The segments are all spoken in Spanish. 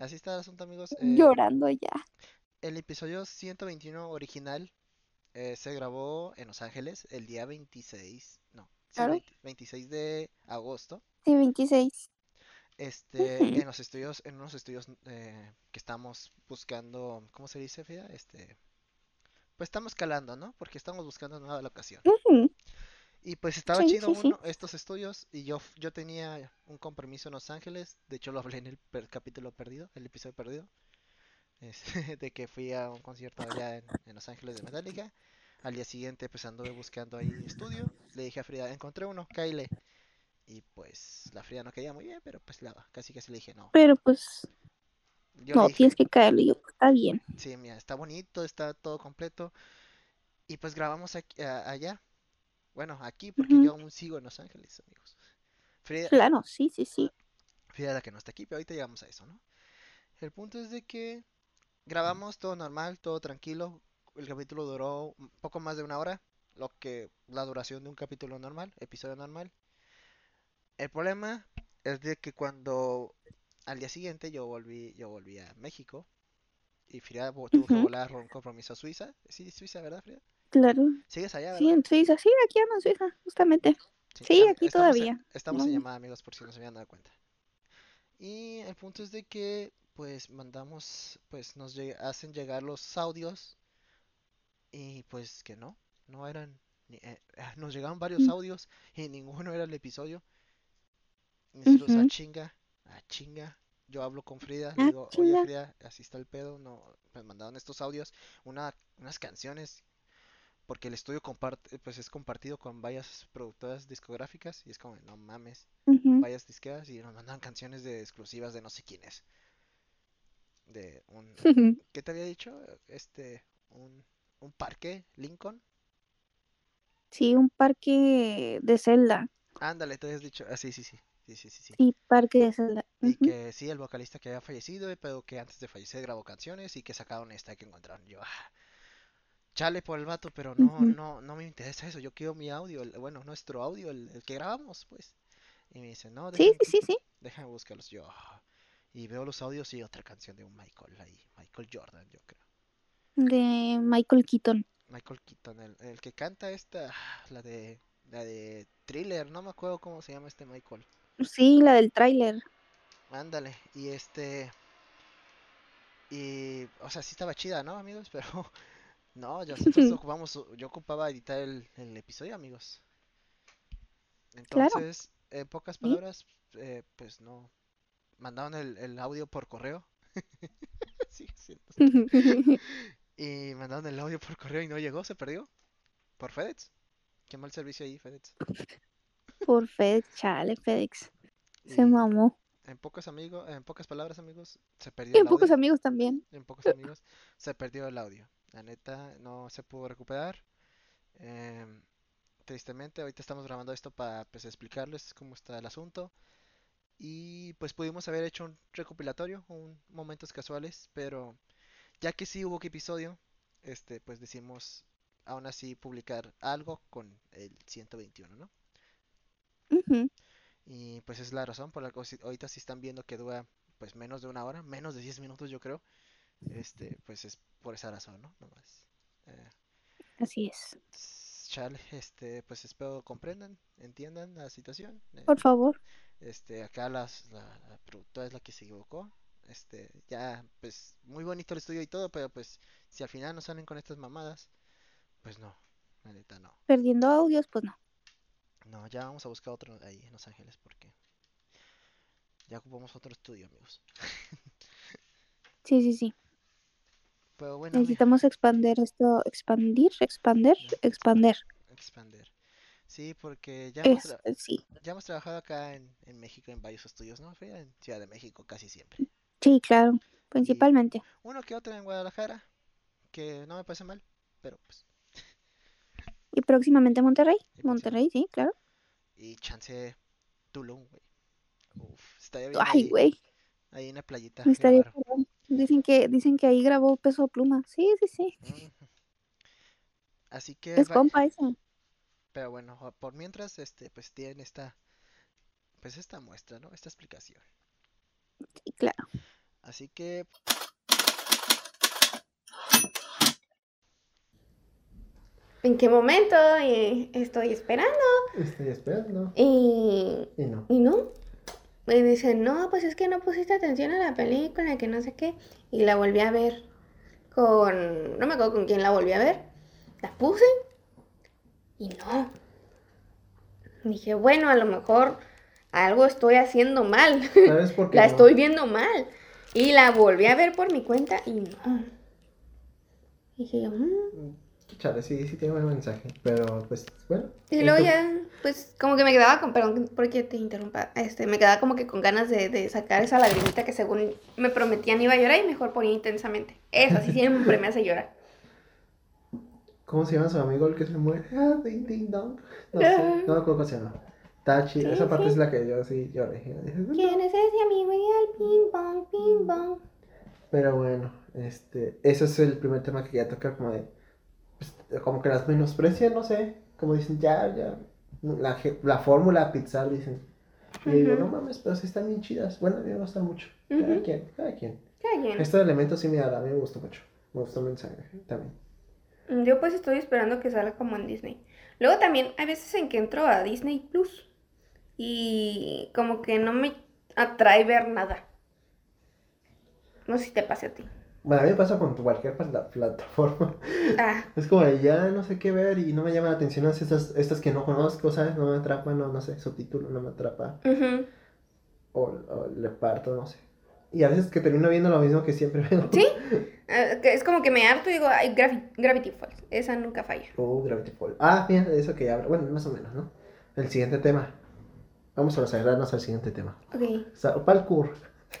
así está el asunto, amigos. Eh, Llorando ya. el episodio 121 original eh, se grabó en Los Ángeles el día 26, no, sí, Claro. 20 26 de agosto. Sí, 26. Este, Ujú. en los estudios, en unos estudios eh, que estamos buscando, ¿cómo se dice, Frida? Este, pues estamos calando, ¿no? Porque estamos buscando nueva locación. Ujú. Y pues estaba Sí, chido sí, sí. uno, estos estudios, y yo, yo tenía un compromiso en Los Ángeles, de hecho lo hablé en el per- capítulo perdido, el episodio perdido, es, de que fui a un concierto allá en, en Los Ángeles de Metallica. Al día siguiente pues anduve buscando ahí estudio, le dije a Frida, encontré uno, cáile. Y pues la Frida no quería muy bien, pero pues la, casi casi le dije no. Pero pues, Yo no, dije, tienes que caerle. Yo, está bien. sí, mira, está bonito, está todo completo. Y pues grabamos aquí, a- allá. Bueno, aquí, porque yo aún sigo en Los Ángeles, amigos. Frida, Claro, sí, sí, sí. Frida la que no está aquí, pero ahorita llegamos a eso, ¿no? El punto es de que grabamos todo normal, todo tranquilo. El capítulo duró un poco más de una hora, lo que la duración de un capítulo normal, episodio normal. El problema es de que cuando al día siguiente yo volví, yo volví a México y Frida vo- tuvo que Ujú. volar un compromiso a Suiza. Sí, Suiza, ¿verdad, Frida? Claro. ¿Sigues allá, Sí, verdad? en Suiza. Sí, aquí ando en Suiza, justamente. Sí, Sí, aquí estamos en, todavía. estamos en No. llamada, amigos, por si no se habían dado cuenta. Y el punto es de que, pues, mandamos, pues, nos hacen llegar los audios y, pues, que no, no eran, ni- eh, ah, nos llegaron varios Mm. audios y ninguno era el episodio. Y nosotros, a Ujú. chinga, a chinga. Yo hablo con Frida, le Ah, digo, oye. Frida, así está el pedo, no, me mandaron estos audios, una, unas canciones, porque el estudio comparte, pues es compartido con varias productoras discográficas y es como, no mames, varias disqueras y nos mandan canciones de exclusivas de no sé quién es. De un, ¿qué te había dicho? Este, un, un parque, Lincoln. Sí, un parque de Zelda. Ándale, te habías dicho, ah, sí, sí, sí, sí, sí, sí, sí. Sí, parque de Zelda. Y que sí, el vocalista que había fallecido, pero que antes de fallecer grabó canciones y que sacaron esta que encontraron. Yo, ah, chale por el vato, pero no, no, no me interesa eso. Yo quiero mi audio, el- bueno, nuestro audio, el, el que grabamos, pues. Y me dice, no, Sí, dejan, sí, sí, sí. déjame buscarlos. Yo, ah, y veo los audios y otra canción de un Michael ahí, Michael Jordan, yo creo. De Michael Keaton. Michael Keaton, el, el que canta esta, la de, la de Thriller, no me acuerdo cómo se llama este Michael. Sí, la del tráiler. Ándale, y este, y, o sea, sí estaba chida, ¿no, amigos? Pero, no, ya nosotros ocupamos, yo ocupaba editar el, el episodio, amigos. Claro. Entonces, en pocas palabras, eh, pues no, mandaron el, el audio por correo. Sí, sí, Y mandaron el audio por correo y no llegó, se perdió. Por FedEx. Qué mal servicio ahí, FedEx. Por FedEx, chale, FedEx. Se Y mamó. en pocos amigos, en pocas palabras, amigos, se perdió Y el en pocos audio. amigos también. En pocos amigos, se perdió el audio. La neta, no se pudo recuperar. Em, tristemente, ahorita estamos grabando esto para pues explicarles cómo está el asunto. Y pues pudimos haber hecho un recopilatorio, un momentos casuales, pero ya que sí hubo que episodio, este, pues decimos aún así publicar algo con el 121, ¿no? Y pues es la razón por la que ahorita si están viendo que dura pues menos de una hora, menos de 10 minutos yo creo, este, pues es por esa razón, ¿no? Nomás. Eh, Así es. chale, este, pues espero comprendan, entiendan la situación. eh, Por favor. Este, acá las, la, la productora es la que se equivocó. Este, ya, pues, muy bonito el estudio y todo, pero pues, si al final no salen con estas mamadas, pues no, la neta no. Perdiendo audios, pues no. No, ya vamos a buscar otro ahí en Los Ángeles porque ya ocupamos otro estudio, amigos. Sí, sí, sí. Pero bueno, mi- Necesitamos expandir esto. ¿Expandir? ¿Expander? Expander. expander. Sí, porque ya hemos, Es, sí. ya hemos trabajado acá en, en México en varios estudios, ¿no? En Ciudad de México casi siempre. Sí, claro. Principalmente. Uno que otro en Guadalajara, que no me parece mal, pero pues, Y próximamente Monterrey. y Monterrey, sí, claro. Y chance Tulum, güey. Uf, estaría bien Ay, ahí, güey. ahí en la playita estaría. Dicen que, dicen que ahí grabó Peso Pluma. Sí, sí, sí. Ujú. Así que, Es compa ese. pero bueno, por mientras, este, pues tienen esta, pues esta muestra, ¿no? Esta explicación. Sí, claro. Así que ¿En qué momento eh, estoy esperando? Estoy esperando. Y, Y no. y no. Me dicen, no, pues es que no pusiste atención a la película, que no sé qué. Y la volví a ver con... No me acuerdo con quién la volví a ver. La puse y no. Dije, bueno, a lo mejor algo estoy haciendo mal. ¿Sabes por qué? la no? estoy viendo mal. Y la volví a ver por mi cuenta y no. Dije yo, "Mm". Chale, sí, sí tiene buen mensaje. Pero pues, bueno. Y luego ya, pues como que me quedaba con, perdón, porque te interrumpa, este, me quedaba como que con ganas de, de sacar esa lagrimita que según me prometían iba a llorar y mejor ponía intensamente. Esa sí siempre me hace llorar. ¿Cómo se llama su amigo el que se muere? Ah, ding ding dong. No sé, no me acuerdo cómo se llama. Tachi, Sí, esa parte sí. es la que yo sí lloré. ¿Quién es ese amigo? Y al ping pong, ping pong. Pero bueno, este, ese es el primer tema que quería tocar, como de, como que las menosprecian, no sé, como dicen, ya, ya, la, la fórmula Pixar, dicen. Y digo, Ujú. no mames, pero sí están bien chidas. Bueno, a mí me gustan mucho. Cada Ujú. quien, cada quien. Cada quien. Este elemento sí me, a mí me gustó mucho. Me gustó el mensaje también. Yo pues estoy esperando que salga como en Disney. Luego también hay veces en que entro a Disney Plus y como que no me atrae ver nada. No sé si te pase a ti. Bueno, a mí me pasa con cualquier pla- plataforma. Ah, Es como de, ya no sé qué ver y no me llama la atención estas, estas que no conozco, ¿sabes? No me atrapan, no, no sé, subtítulo no me atrapa. ujú. O, o le parto, no sé. Y a veces que termino viendo lo mismo que siempre veo. ¿Sí? Ah, es como que me harto y digo, ay, Gravi- Gravity Falls. Esa nunca falla. Oh, Gravity Falls. Ah, fíjate, eso que ya hablo. Bueno, más o menos, ¿no? El siguiente tema. Vamos a acercarnos al siguiente tema. Ok, Sa- Parkour.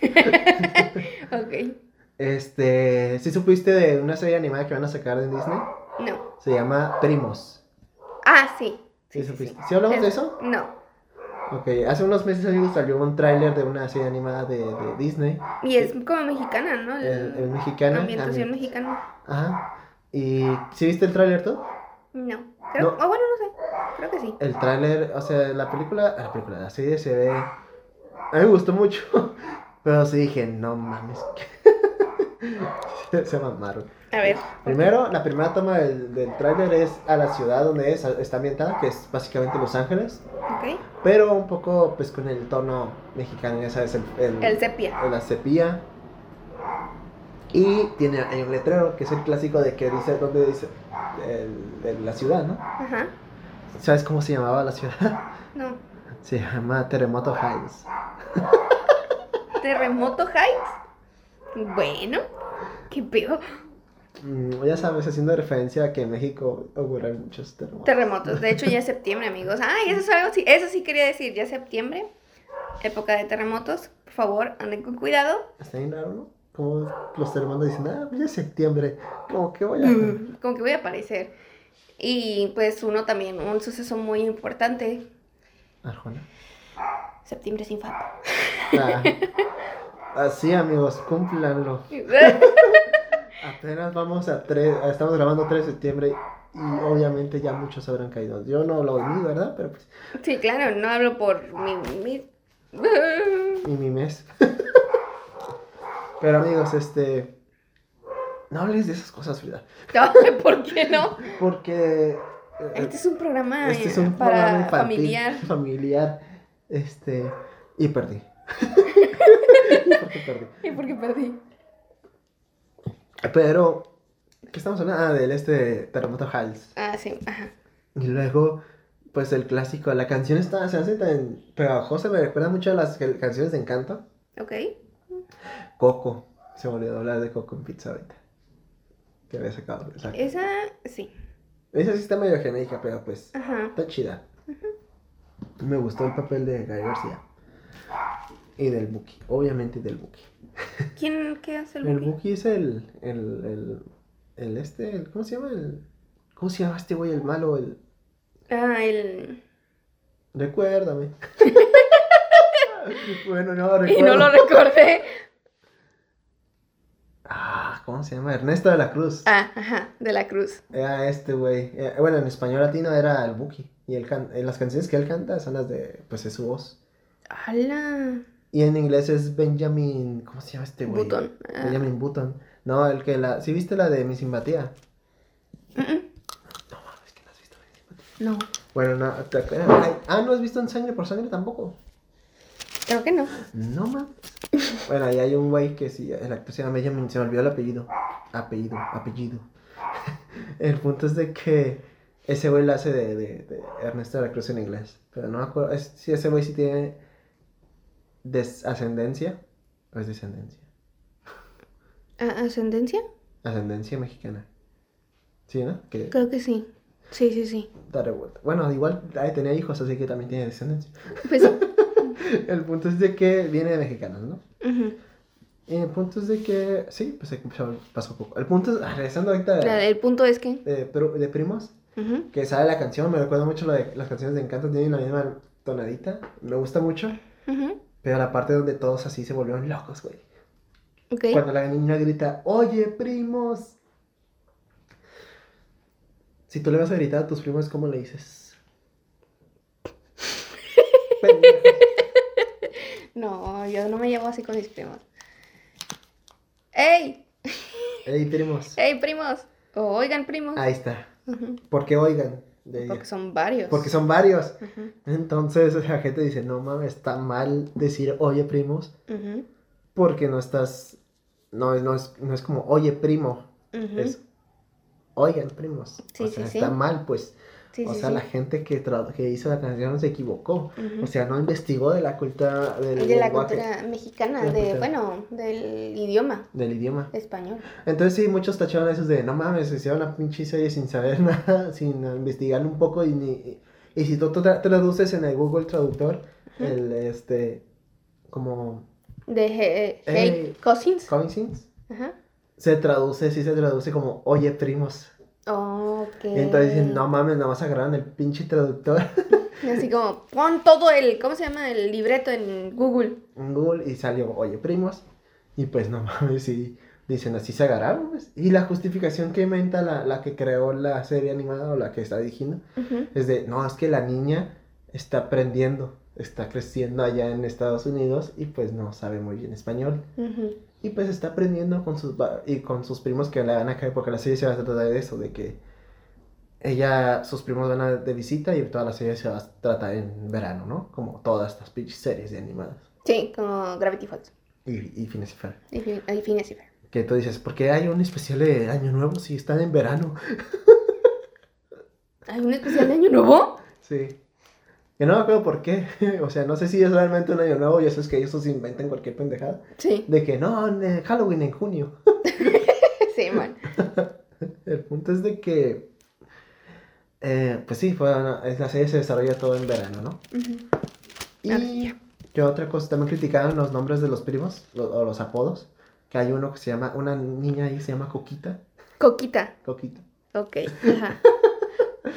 ok. Este, ¿sí supiste de una serie animada que van a sacar en Disney? No. Se llama Primos. Ah, sí. ¿Sí, supiste? ¿Sí hablamos de eso? No. Ok, hace unos meses salió un tráiler de una serie animada de, de Disney. Y es como mexicana, ¿no? El, el mexicano. ambientación ambi- mexicana. Ajá. ¿Y sí viste el tráiler tú? No. Creo, No. oh, bueno, no sé. Creo que sí. El tráiler, o sea, la película, la película, la serie se ve... A mí me gustó mucho, pero sí dije, no mames. se mamaron. A ver. Primero, la primera toma del, del tráiler es a la ciudad donde es, está ambientada, que es básicamente Los Ángeles, Ok. pero un poco pues con el tono mexicano, ya sabes, el... el, El sepia. la sepia. Y tiene hay un letrero que es el clásico de que dice, ¿dónde dice? El- la ciudad, ¿no? Ajá. ¿Sabes cómo se llamaba la ciudad? No. Se llama Terremoto Heights. Terremoto Heights. Bueno. ¿Qué pedo? Mm, ya sabes, haciendo referencia a que en México ocurren muchos terremotos. Terremotos. De hecho, ya es septiembre, amigos. Ay, eso es algo sí. Eso sí quería decir. Ya es septiembre. Época de terremotos. Por favor, anden con cuidado. Está bien raro, ¿no? Como los terremotos dicen, ah, ya es septiembre. Como que voy a... Mm, Como que voy a aparecer. Y pues uno también, un suceso muy importante. Arjona. Septiembre sin FAP. Ah, así, amigos, cúmplanlo. Apenas vamos a 3, estamos grabando 3 de septiembre y obviamente ya muchos habrán caído. Yo no lo vi, ¿verdad? Pero pues, Sí, claro, no hablo por mi... mi... y mi mes. Pero amigos, este... No hables de esas cosas, Frida. ¿Por qué no? Porque... eh, Este es un programa, este es eh, un para programa infantil, familiar. Familiar. Este... Y perdí. ¿Y por qué perdí? ¿Y por qué perdí? Pero... ¿Qué estamos hablando? Ah, del este Terremoto Hals. Ah, sí, ajá. Y luego, pues el clásico, la canción está, se hace tan pegajosa, me recuerda mucho a las canciones de Encanto. Ok. Coco, se me olvidó hablar de Coco en pizza ahorita. Que había sacado. Esa, Esa, sí. esa sí está medio genérica, pero pues Ajá. está chida. Me gustó el papel de Guy García. Y del Buki, obviamente del Buki. ¿Quién, qué hace el El Buki? Buki es el, el, el, el este, el- ¿cómo se llama? El, ¿Cómo se llama este güey, el malo? El, Ah, el... recuérdame. bueno, no, recuerdo. Y no lo recordé. Ah, ¿cómo se llama? Ernesto de la Cruz. Ah, ajá, de la Cruz. Era este güey. Eh, Bueno, en español latino era el Buki. Y él can- eh, las canciones que él canta son las de, pues, es su voz. ¡Hala! Y en inglés es Benjamin. ¿Cómo se llama este güey? Button. Benjamin Button. No, el que la. ¿Sí viste la de mi simpatía? No mames, que no has visto mi simpatía. No, Bueno, no. te ah, ¿no has visto en sangre por sangre tampoco? creo que no. No mames. Bueno, ahí hay un güey que sí, el actor se llama Benjamin, se me olvidó el apellido. Apellido, apellido. El punto es de que ese güey lo hace de, de, de Ernesto de la Cruz en inglés. Pero no me acuerdo. Es, sí, ese güey sí tiene desascendencia. ¿O es descendencia? Ah, ¿Ascendencia? Ascendencia mexicana. Sí, ¿no? Creo que sí. Sí, sí, sí. da revuelta. Bueno, igual ahí tenía hijos, así que también tiene descendencia. Pues. El punto es de que viene de mexicanos, ¿no? Ujú. Y el punto es de que, sí, pues pasó poco. El punto es, ah, regresando ahorita de, el punto es que. de, de primos, Ujú. que sale la canción, me recuerda mucho lo de las canciones de Encanto, tienen la misma tonadita, me gusta mucho, Ujú. Pero la parte donde todos así se volvieron locos, güey. Cuando la niña grita, oye, primos. Si tú le vas a gritar a tus primos, ¿cómo le dices? No, yo no me llevo así con mis primos. ¡Ey! Ey, primos. ¡Ey, primos! O oigan, primos. Ahí está. Ujú. Porque oigan. De ella. Porque son varios. Porque son varios. Entonces la gente dice, no mames, está mal decir oye primos, porque no estás, no, no, es, no es como oye primo, es oigan primos. Sí, o sea, sí. está mal, pues. Sí, o sí, sea, sí. la gente que, que hizo la canción se equivocó. O sea, no investigó de la cultura del de la lenguaje, cultura mexicana, de, bueno, del idioma del idioma. español. Entonces sí, muchos tacharon esos de, no mames, hicieron la pinche serie sin saber nada, sin investigar un poco y ni... Y si tú tra- traduces en el Google Traductor, el, este, como De He- Hey Ey. Cousins. cousins, Ajá. se traduce, sí se traduce como oye primos. Ok. Y entonces dicen, no mames, nada más agarraron el pinche traductor Así como, pon todo el, ¿cómo se llama? El libreto en Google. en Google y salió oye primos. Y pues no mames, y dicen así se agarraron. pues. Y la justificación que inventa la, la que creó la serie animada o la que está dirigiendo es de, no, es que la niña está aprendiendo, está creciendo allá en Estados Unidos y pues no sabe muy bien español. Ujú. Y pues está aprendiendo con sus, y con sus primos que la van a caer, porque la serie se va a tratar de eso, de que ella, sus primos van a de visita y toda la serie se va a tratar en verano, ¿no? Como todas estas pinches series de animadas. Sí, como Gravity Falls. Y, y Phineas y Ferb. Y fin- y Phineas y. Que tú dices, ¿por qué hay un especial de Año Nuevo si están en verano? ¿Hay un especial de Año Nuevo? Sí. Que no me acuerdo por qué. O sea, no sé si es realmente un año nuevo y eso es que ellos se inventan cualquier pendejada. Sí. De que no, en Halloween en junio. Sí, man. El punto es de que. eh, pues sí, fue una- la serie se desarrolla todo en verano, ¿no? Y que otra cosa, también criticaron los nombres de los primos, lo- o los apodos. Que hay uno que se llama, una niña ahí se llama Coquita. Coquita. Coquita. Ok. Ajá.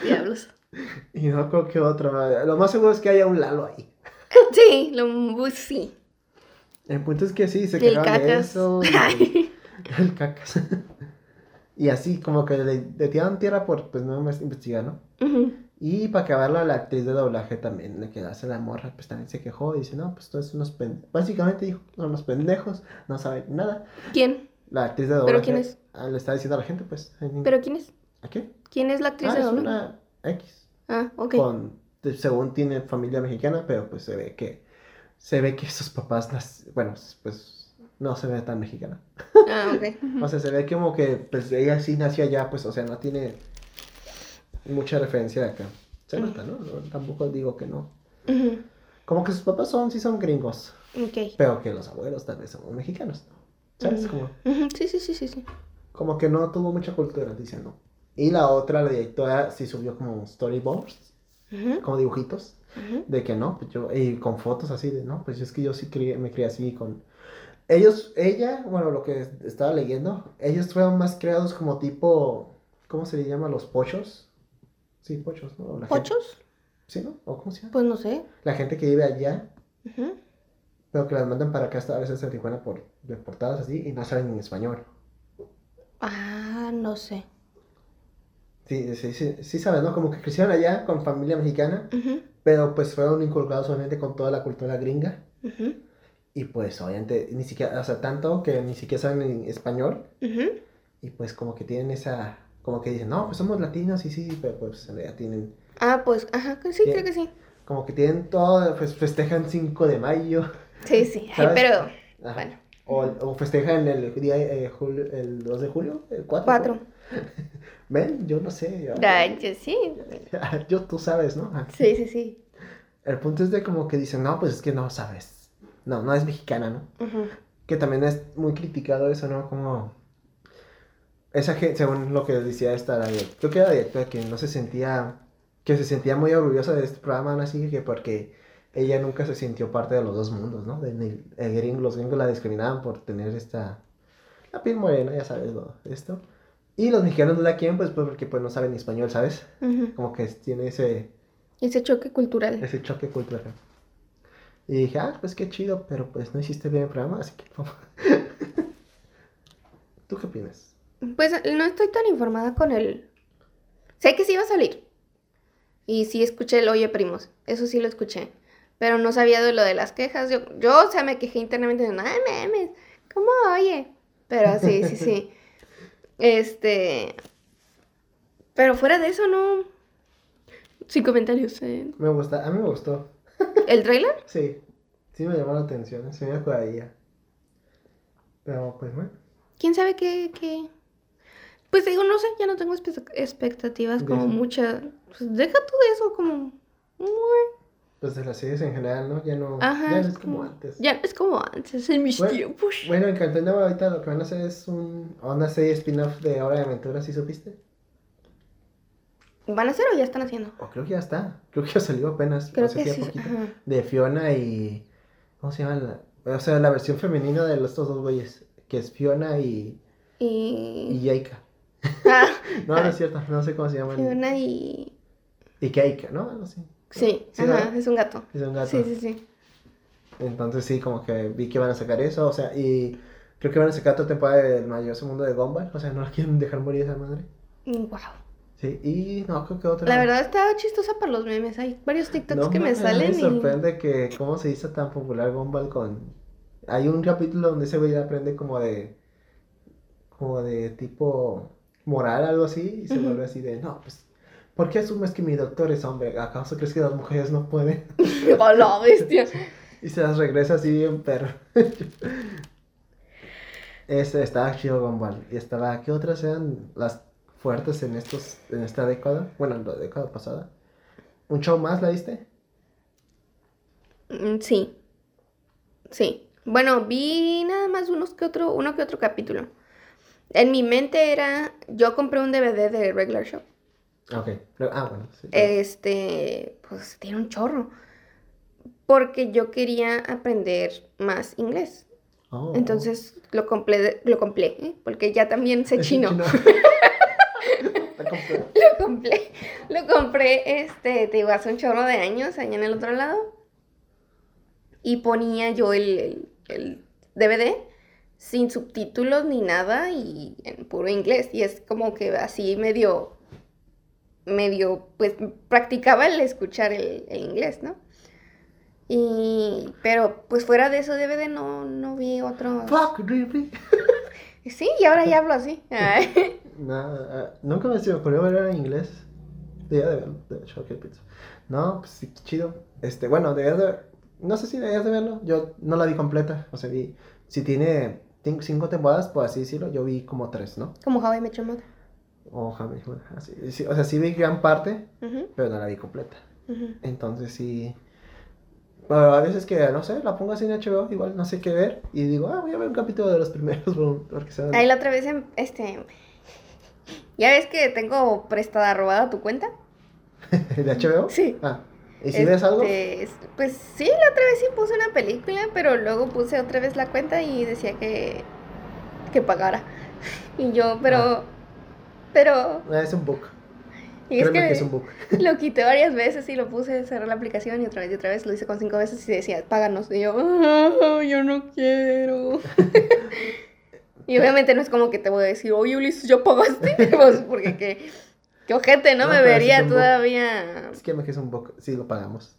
Diablos. Y no creo que otro. Lo más seguro es que haya un Lalo ahí. Sí, lo, pues sí. El punto es que sí, se quejaron de cacas. eso. y- El cacas. y así, como que le, le tiraron tierra por, pues, no investigar, ¿no? Y para acabarlo, a la actriz de doblaje también, la que hace la morra, pues también se quejó y dice, no, pues todos unos pendejos. Básicamente dijo, son unos pendejos, no saben nada. ¿Quién? La actriz de doblaje. quién es? ah, Le está diciendo a la gente, pues. en- ¿Pero quién es? ¿A qué? ¿Quién es la actriz Ah, de es doblaje? una X. Ah, ok. Con, según tiene familia mexicana, pero pues se ve que, se ve que sus papás, bueno, pues no se ve tan mexicana. Ah, ok. O sea, se ve como que pues ella sí nació allá, pues, o sea, no tiene mucha referencia de acá. Se nota, ¿no? No, Tampoco digo que no. Como que sus papás son, sí son gringos, Ok. pero que los abuelos tal vez son mexicanos. ¿Sabes? Ujú. Como, sí, sí, sí, sí. como que no tuvo mucha cultura, dicen, ¿no? Y la otra, la directora, sí subió como storyboards, como dibujitos, de que no, pues yo, y con fotos así de, no, pues es que yo sí crié- me crié así con... Ellos, ella, bueno, lo que estaba leyendo, ellos fueron más creados como tipo, ¿cómo se le llama? Los pochos. Sí, pochos, ¿no? La gente- ¿Pochos? Sí, ¿no? ¿O cómo se llama? Pues no sé. La gente que vive allá, pero que las mandan para acá hasta a veces en Tijuana por deportadas así y no saben en español. Ah, no sé. Sí, sí, sí, sí sabes, ¿no? Como que crecieron allá con familia mexicana, pero pues fueron inculcados solamente con toda la cultura gringa. Y pues obviamente ni siquiera, o sea, tanto que ni siquiera saben en español. Y pues como que tienen esa, como que dicen, no, pues somos latinos y sí, pero pues en realidad tienen, Ah, pues, ajá, que sí, creo que sí. como que tienen todo, pues festejan 5 de mayo. Sí, sí. Ay, pero, Ajá. bueno, O, o festejan el día, eh, julio- el 2 de julio, el 4. cuatro. Ven, yo no sé. yo- Ay, yo sí. Yo, tú sabes, ¿no? Sí, sí, sí. El punto es de como que dicen, no, pues es que no sabes. No, no es mexicana, ¿no? Ujú. Que también es muy criticado eso, ¿no? Como... Esa gente, según lo que decía esta, la creo que era directora que no se sentía, que se sentía muy orgullosa de este programa, ¿no? Así que porque ella nunca se sintió parte de los dos mundos, ¿no? De, ni- el gringo- los gringos la discriminaban por tener esta, la piel morena, ya sabes, lo, esto. Y los mexicanos no la quieren, pues, pues, porque pues no saben ni español, ¿sabes? Como que tiene ese, Ese choque cultural. ese choque cultural. Y dije, ah, pues qué chido, pero pues no hiciste bien el programa, así que vamos. ¿Tú qué opinas? Pues no estoy tan informada con el... Sé que sí iba a salir. Y sí escuché el Oye Primos. Eso sí lo escuché. Pero no sabía de lo de las quejas. Yo, yo o sea, me quejé internamente ay, memes, ¿cómo oye? Pero sí, sí, sí. Este... Pero fuera de eso, no... Sin comentarios. eh. Me gusta, a mí me gustó. ¿El trailer? Sí, sí me llamó la atención, se me acordaría. Pero pues bueno, ¿Quién sabe qué, qué? Pues digo, no sé, ya no tengo expectativas como muchas. Pues deja todo eso como... pues de las series en general, ¿no? Ya no, Ajá, ya no es como como- antes. Ya no es como antes, en mis Bueno, tiempos. Bueno, en Cartoon Network ahorita lo que van a hacer es un, una serie spin-off de Hora de Aventura, ¿sí supiste? ¿Van a hacer o ya están haciendo? O creo que ya está, creo que ya salió apenas, Creo que sí. poquito. De Fiona y... ¿Cómo se llama? La, o sea, la versión femenina de estos dos güeyes, que es Fiona y, y Y... Yaika. Ah, No, no es cierto, no sé cómo se llaman. Fiona y... Y Keika, ¿no? Algo así. Sí, Sí, ajá, es un gato. Es un gato. Sí, sí, sí. Entonces sí, como que vi que van a sacar eso, o sea, y creo que van a sacar otra temporada del maravilloso mundo de Gumball, o sea, no la quieren dejar morir esa madre. Wow. Sí, y no, creo que otra. La verdad estaba chistosa para los memes. Hay varios TikToks no que me mames, salen Me y... sorprende que cómo se hizo tan popular Gumball con... Hay un capítulo donde ese güey aprende como de... Como de tipo moral, algo así, y se vuelve así de, no, pues... ¿Por qué asumes que mi doctor es hombre? ¿Acaso crees que las mujeres no pueden? ¡Oh, la bestia! Y se las regresa así bien perro. Ese estaba chido Gumball. Y estaba, ¿qué otras eran las fuertes en estos, en esta década? Bueno, en la década pasada. ¿Un show más la viste? Mm, Sí. Sí. Bueno, vi nada más unos que otro, uno que otro capítulo. En mi mente era, yo compré un DVD de Regular Show. Ah, Ok. Ah, bueno, sí. Este, pues tiene un chorro. Porque yo quería aprender más inglés. Oh. Entonces lo compré, lo compré, ¿eh? porque ya también sé chino. Lo compré, lo compré, este, te digo, hace un chorro de años, allá en el otro lado. Y ponía yo el, el, el DVD sin subtítulos ni nada y en puro inglés. Y es como que así medio, medio, pues practicaba el escuchar el, el inglés, ¿no? Y, pero pues fuera de eso DVD no, no vi otro. Fuck, really? Sí, y ahora ya hablo así. No, ah, nunca me se me ocurrió ver en inglés. Debía de verlo, de hecho, pizza. No, pues sí, chido. Este, bueno, debías de No sé si debías de verlo. Yo no la vi completa. O sea, vi. Si tiene cin- cinco temporadas, por así decirlo, yo vi como tres, ¿no? Como How I Met Your Mother. O Jaime, bueno, así. sí, o sea, sí vi gran parte, pero no la vi completa. Entonces sí. A veces que, no sé, la pongo así en HBO, igual no sé qué ver. Y digo, ah, voy a ver un capítulo de los primeros, porque se Ahí la otra vez, em- este... ¿Ya ves que tengo prestada robada tu cuenta? ¿De HBO? Sí. Ah, ¿y si ves algo? Este, es- Pues sí, la otra vez sí puse una película, pero luego puse otra vez la cuenta y decía que... que pagara. Y yo, pero... Ah. Pero... Ah, Es un book. Y es que, que es un book. lo quité varias veces y lo puse, cerré la aplicación y otra vez y otra vez, lo hice con cinco veces y decía, páganos. Y yo, "Ah, yo no quiero. y obviamente no es como que te voy a decir, oye Ulises, ¿ya pagaste? Pues, porque qué, qué ojete, ¿no? No, Me es vería todavía... Es que me que es un book. Sí, lo pagamos.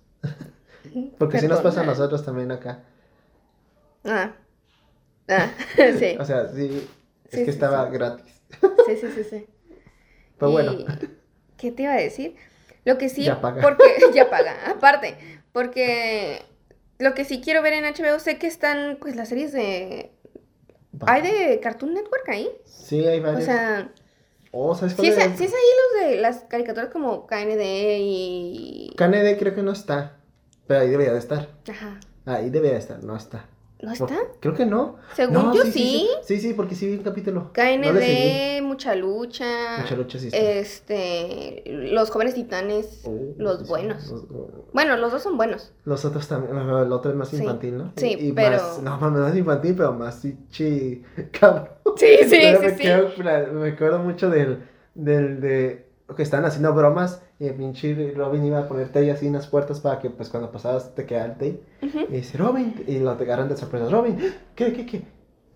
Porque si nos pasa a nosotros también acá. Ah. Ah, sí. O sea, sí, es Sí, que sí, estaba gratis. Sí, sí, sí, sí. Pero bueno, Y- ¿Qué te iba a decir? Lo que sí, Ya paga. porque ya paga, aparte, porque lo que sí quiero ver en HBO, sé que están pues las series de... ¿Hay de Cartoon Network ahí? sí, hay O varios. sea, oh, ¿sabes sí es, era? sí es ahí los de las caricaturas como KND y... KND creo que no está, pero ahí debería de estar. Ajá. Ahí debería de estar, no está. ¿No está? Creo que no. Según No, yo sí, sí. Sí, sí, porque sí vi un capítulo. No. KND, Mucha Lucha. Mucha lucha sí. Este, los jóvenes titanes, Oh, los buenos. Los, Bueno, los dos son buenos. los otros también, el otro es más infantil, ¿no? Sí, y, y pero- más, no, no, no es infantil, pero más chi cabrón. Sí, sí, Pero sí, me, quedo- acuerdo mucho del, del, de, que estaban haciendo bromas y el pinche Robin iba a poner tape así en las puertas para que pues cuando pasabas te quedara el tape. Ujú. Y dice, Robin, y lo te agarran de sorpresa. Robin, ¿qué, qué, qué?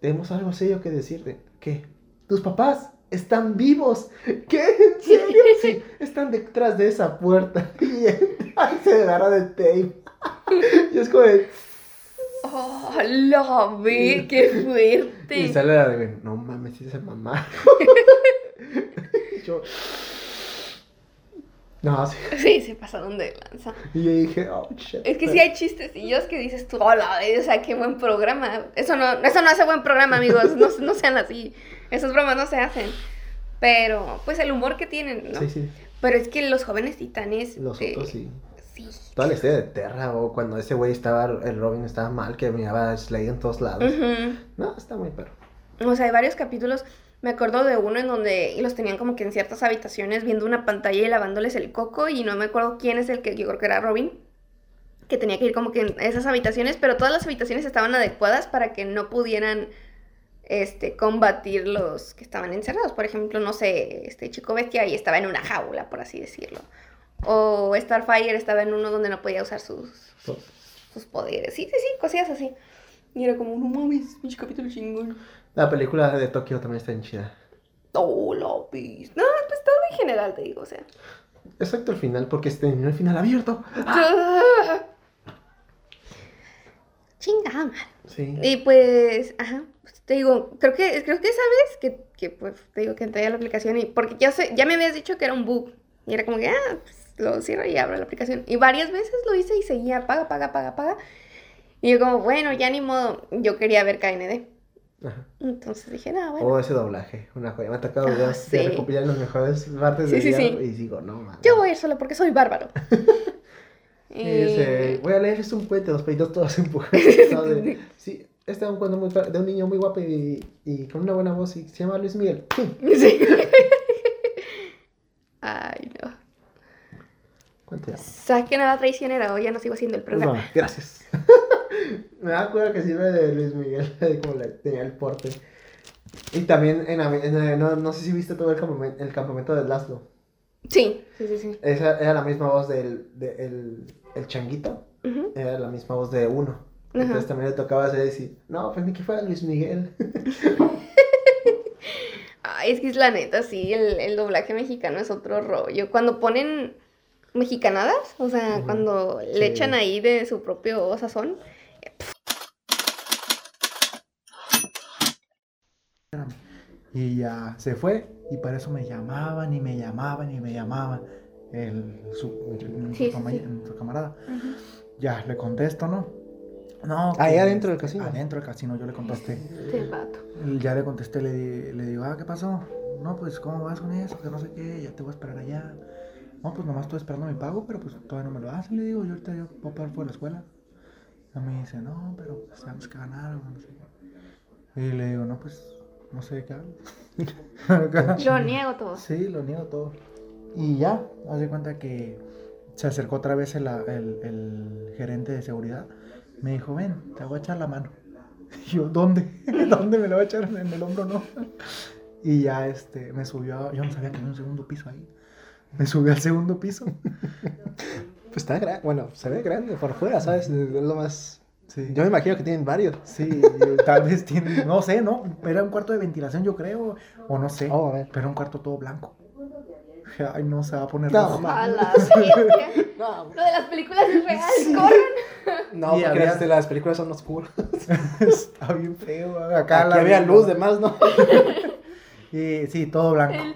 Tenemos algo serio que decirte. ¿Qué? Tus papás están vivos. ¿Qué? ¿En serio? Sí, están detrás de esa puerta. Y ahí se agarra del tape. Y es como de... Oh, la ve, qué fuerte. Y sale la de, no mames, se mamá. Yo... No, sí. Sí, se pasaron de lanza. Y yo dije, oh, shit. Es que sí hay chistecillos que dices tú, hola, o sea, qué buen programa. Eso no, eso no hace buen programa, amigos. No, no sean así. Esas bromas no se hacen. Pero, pues el humor que tienen, ¿no? Sí, sí. Pero es que los jóvenes titanes. Los eh, otros sí. Sí. Toda la historia de Terra o cuando ese güey estaba, el Robin estaba mal, que miraba a Slade en todos lados. Ujú. No, está muy perro. O sea, hay varios capítulos. Me acuerdo de uno en donde los tenían como que en ciertas habitaciones viendo una pantalla y lavándoles el coco. Y no me acuerdo quién es el que yo creo que era Robin. Que tenía que ir como que en esas habitaciones. Pero todas las habitaciones estaban adecuadas para que no pudieran este, combatir los que estaban encerrados. Por ejemplo, no sé, este chico bestia y estaba en una jaula, por así decirlo. O Starfire estaba en uno donde no podía usar sus, Todo. sus poderes. Sí, sí, sí, cosillas así. Y era como, no mames, pinche capítulo chingón. La película de Tokio también está bien chida. Oh, la pis. No, pues todo en general, te digo, o sea. Excepto el final, porque este terminó el final abierto. Chingada madre. Sí. Y pues, ajá, pues, te digo, creo que, creo que sabes que, que, pues, te digo que entré a la aplicación y, porque ya sé, ya me habías dicho que era un bug. Y era como que, ah, pues lo cierro y abro la aplicación. Y varias veces lo hice y seguía, paga, paga, paga, paga. Y yo como, bueno, ya ni modo, yo quería ver KND. Ajá. Entonces dije, no, bueno, O ese doblaje, una joya. Me ha tocado videos sí. de recopilar las mejores partes Sí, del sí, sí. y digo, no mames. yo voy a ir solo porque soy bárbaro. Y dice, Y- voy a leer es un cuento, los pedidos todos empujados. ¿sabes? Sí, este es un cuento muy de un niño muy guapo y, y con una buena voz y se llama Luis Miguel. Sí. Ay, no. ¿Cuánto ya? Saquen a la traicionera o ya no sigo haciendo el programa. No, gracias. Me da cuenta que sirve de Luis Miguel, como le tenía el porte. Y también, en, no, no sé si viste todo el campamento, el campamento de Laszlo. Sí, sí, sí, sí. Esa era la misma voz del de, el, el changuito, era la misma voz de uno. Entonces también le tocaba hacer decir, no, pues ni que fuera Luis Miguel. Ay, es que es la neta, sí, el, el doblaje mexicano es otro rollo. Cuando ponen mexicanadas, o sea, cuando Sí. le echan ahí de su propio sazón. Y ya se fue y para eso me llamaban y me llamaban y me llamaban el, su, el- Sí, su, sí, cama- sí. su camarada. Ya, le contesto, ¿no? No. Ahí adentro del casino. Adentro del casino yo le contesté. Este vato. Ya le contesté, le, le digo, ah, ¿qué pasó? No, pues, ¿cómo vas con eso? Que no sé qué, ya te voy a esperar allá. No, pues nomás estoy esperando mi pago, pero pues todavía no me lo hacen, le digo, yo ahorita yo voy a pagar por la escuela. Y me dice, no, pero pues tenemos que ganar, no sé qué. Y le digo, no, pues, no sé qué hago. Lo niego todo. Sí, lo niego todo. Y ya, haz de cuenta que se acercó otra vez el, el- el gerente de seguridad. Me dijo, ven, te voy a echar la mano. Y yo, ¿dónde? ¿Dónde me lo voy a echar? En el hombro, no. Y ya este, me subió, yo no sabía que había un segundo piso ahí. Me subió al segundo piso. Está grande, bueno, se ve grande por fuera, ¿sabes? Es lo más... Sí. Yo me imagino que tienen varios. Sí, tal vez tiene, no sé, ¿no? Era un cuarto de ventilación, yo creo, o no sé. Oh, a ver. Pero un cuarto todo blanco. Ay, no, se va a poner No, rojo. ma- A la bestia. No, Lo de las películas es real, corran. no Y porque había- las, las películas son oscuras. Está bien feo. Acá Aquí la- había luz de más, ¿no? Y sí, todo blanco. El.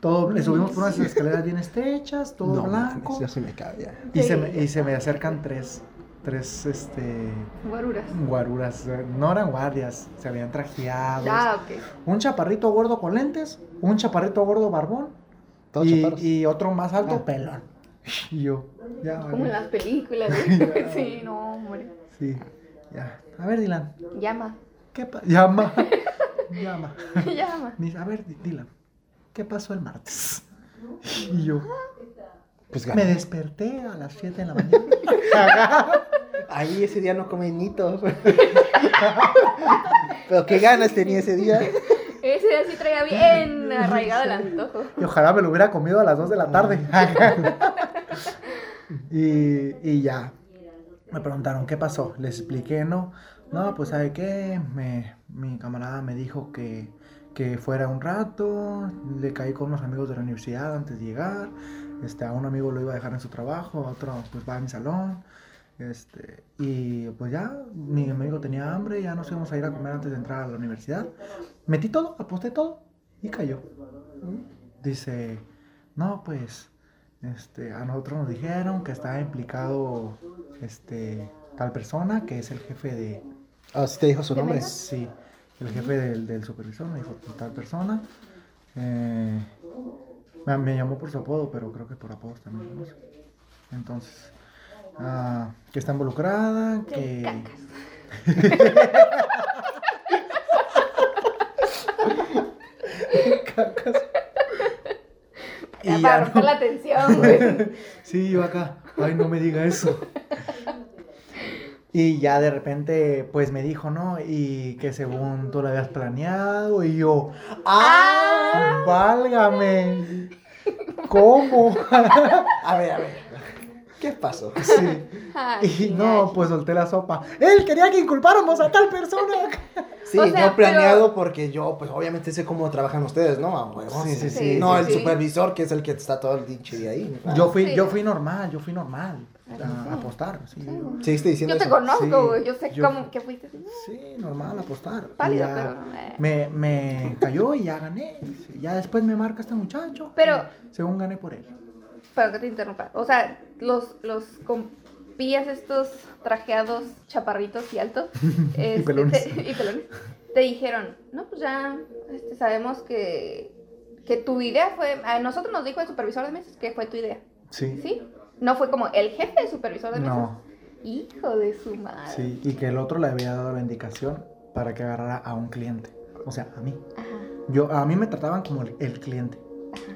Todo, le subimos por unas escaleras bien estrechas, todo no, blanco. Yo sí me cabe ya. Y, se me, y se me acercan tres, tres, este, Guaruras. guaruras. eh, No eran guardias, se habían trajeado. Ya, ok. Un chaparrito gordo con lentes, un chaparrito gordo barbón Todos y, chaparros. y otro más alto, Ah. pelón. Y yo, ya, Como en las películas. güey. Sí, no, hombre. Sí, ya. A ver, Dylan, Llama. ¿qué pasa? Llama, llama. Llama. Ni- A ver, Dylan, ¿qué pasó el martes? Y yo, Pues me gané. desperté a las 7 de la mañana. Ahí ese día no comí nitos. Pero qué ganas tenía ese día. Ese día sí traía bien arraigado el antojo. Y ojalá me lo hubiera comido a las 2 de la tarde. y, y ya. Me preguntaron, ¿qué pasó? Les expliqué, ¿no? No, pues ¿sabe qué? Me, mi camarada me dijo que, que fuera un rato. Le caí con unos amigos de la universidad antes de llegar. Este, a un amigo lo iba a dejar en su trabajo, a otro pues va a mi salón. Este, y pues ya, mi amigo tenía hambre, ya nos íbamos a ir a comer antes de entrar a la universidad. Metí todo, aposté todo y cayó. Dice, no, pues, este, a nosotros nos dijeron que estaba implicado, este, tal persona, que es el jefe de, Ah, sí te dijo su ¿De nombre. Sí, el jefe del, del supervisor, me dijo tal persona. Eh, me, me llamó por su apodo, pero creo que por apodos también, no sé. Entonces, ah, que está involucrada, que... cacas. Y para ya romper no. la atención, güey. Sí, yo acá, ay, no me diga eso. Y ya de repente, pues me dijo, ¿no? Y que según tú lo habías planeado, y yo, ¡ah! ¡Válgame! ¿Cómo? A ver, a ver. ¿Qué pasó? Sí. Ay, Y no, ay. pues solté la sopa. Él quería que inculpáramos a tal persona. Sí, O sea, yo planeado pero- porque yo, pues obviamente sé cómo trabajan ustedes, ¿no? A. Sí, sí, sí, No, sí, el sí. supervisor que es el que está todo el pinche día ahí. Ah, Yo fui, Sí. yo fui normal, yo fui normal a apostar. Sí, yo- ¿Seguiste diciendo Yo te eso? conozco, Sí, güey. Yo sé yo- cómo que fuiste. sí, normal a apostar. Y Pálido, ya pero. eh. Me, me cayó y ya gané. Ya después me marca este muchacho. Pero- y Según gané por él. Para que te interrumpa. O sea, los, los compías estos trajeados chaparritos y altos. este, pelones. Te, y pelones. Te dijeron, no, pues ya este, sabemos que, que tu idea fue. A nosotros nos dijo el supervisor de mesas que fue tu idea. Sí. ¿Sí? No fue como el jefe de supervisor de mesas. No, Hijo de su madre. sí. Y que el otro le había dado la indicación para que agarrara a un cliente. O sea, a mí. Ajá. Yo, a mí me trataban como el, el cliente.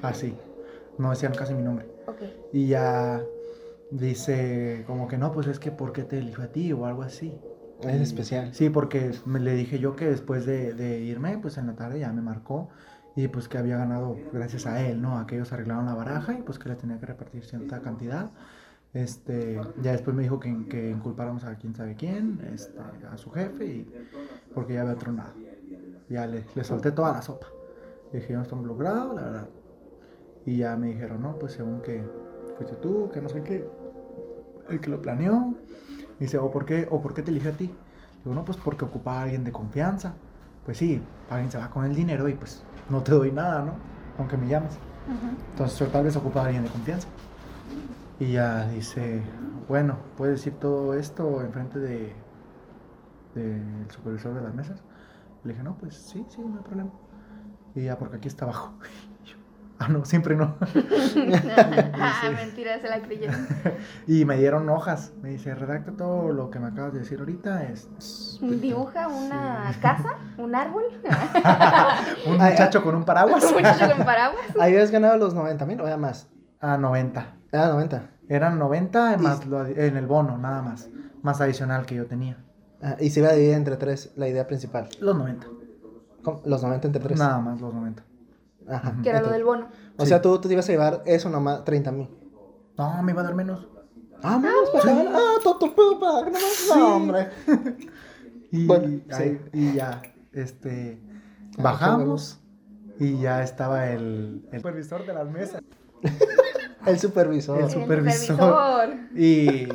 Así. No decían casi mi nombre. Ok. Y ya dice como que no, pues es que ¿por qué te elijo a ti? O algo así. Es Y- especial. Sí, porque me, le dije yo que después de, de irme, pues en la tarde ya me marcó y pues que había ganado gracias a él, ¿no? A que ellos arreglaron la baraja y pues que le tenía que repartir cierta cantidad. Este, ya después me dijo que, que inculpáramos a quién sabe quién, este, a su jefe, y, porque ya había tronado. Ya le, le solté toda la sopa. Le dije, yo no estoy involucrado, la verdad. Y ya me dijeron, no, pues según que fuiste tú, que no sé qué, el que lo planeó. Dice, ¿o por qué, o por qué te eligió a ti? Digo, no, pues porque ocupaba a alguien de confianza. Pues sí, alguien se va con el dinero y pues no te doy nada, ¿no? Aunque me llames. Entonces yo tal vez ocupaba a alguien de confianza. Y ya dice, bueno, ¿puedes decir todo esto enfrente de del supervisor de las mesas? Le dije, no, pues sí, sí, no hay problema. Y ya, porque aquí está abajo. Ah, no, siempre no. ah, mentira, se la creyeron. Y me dieron hojas. Me dice, redacta todo lo que me acabas de decir ahorita. Es Dibuja una casa, un árbol, un muchacho con un paraguas. un muchacho con paraguas. ¿Ahí habías ganado los 90 mil o ya más? A 90. Ah, 90. Eran 90 Y- más lo en el bono, nada más. Más adicional que yo tenía. Ah, y se iba a dividir entre tres, la idea principal. Los 90. ¿Cómo? Los 90 entre tres. Nada más los 90. Ajá. Que era lo del bono. O Sí. sea, tú, tú te ibas a llevar eso nomás, 30 mil. No, me iba a dar menos. Ah, menos para acabar. Ah, toto pupa, no más. No, hombre. Y, Bueno, ahí- y ya, este, Ah, bajamos. Y ya estaba el, el supervisor de las mesas. El supervisor. El El supervisor. supervisor. Y,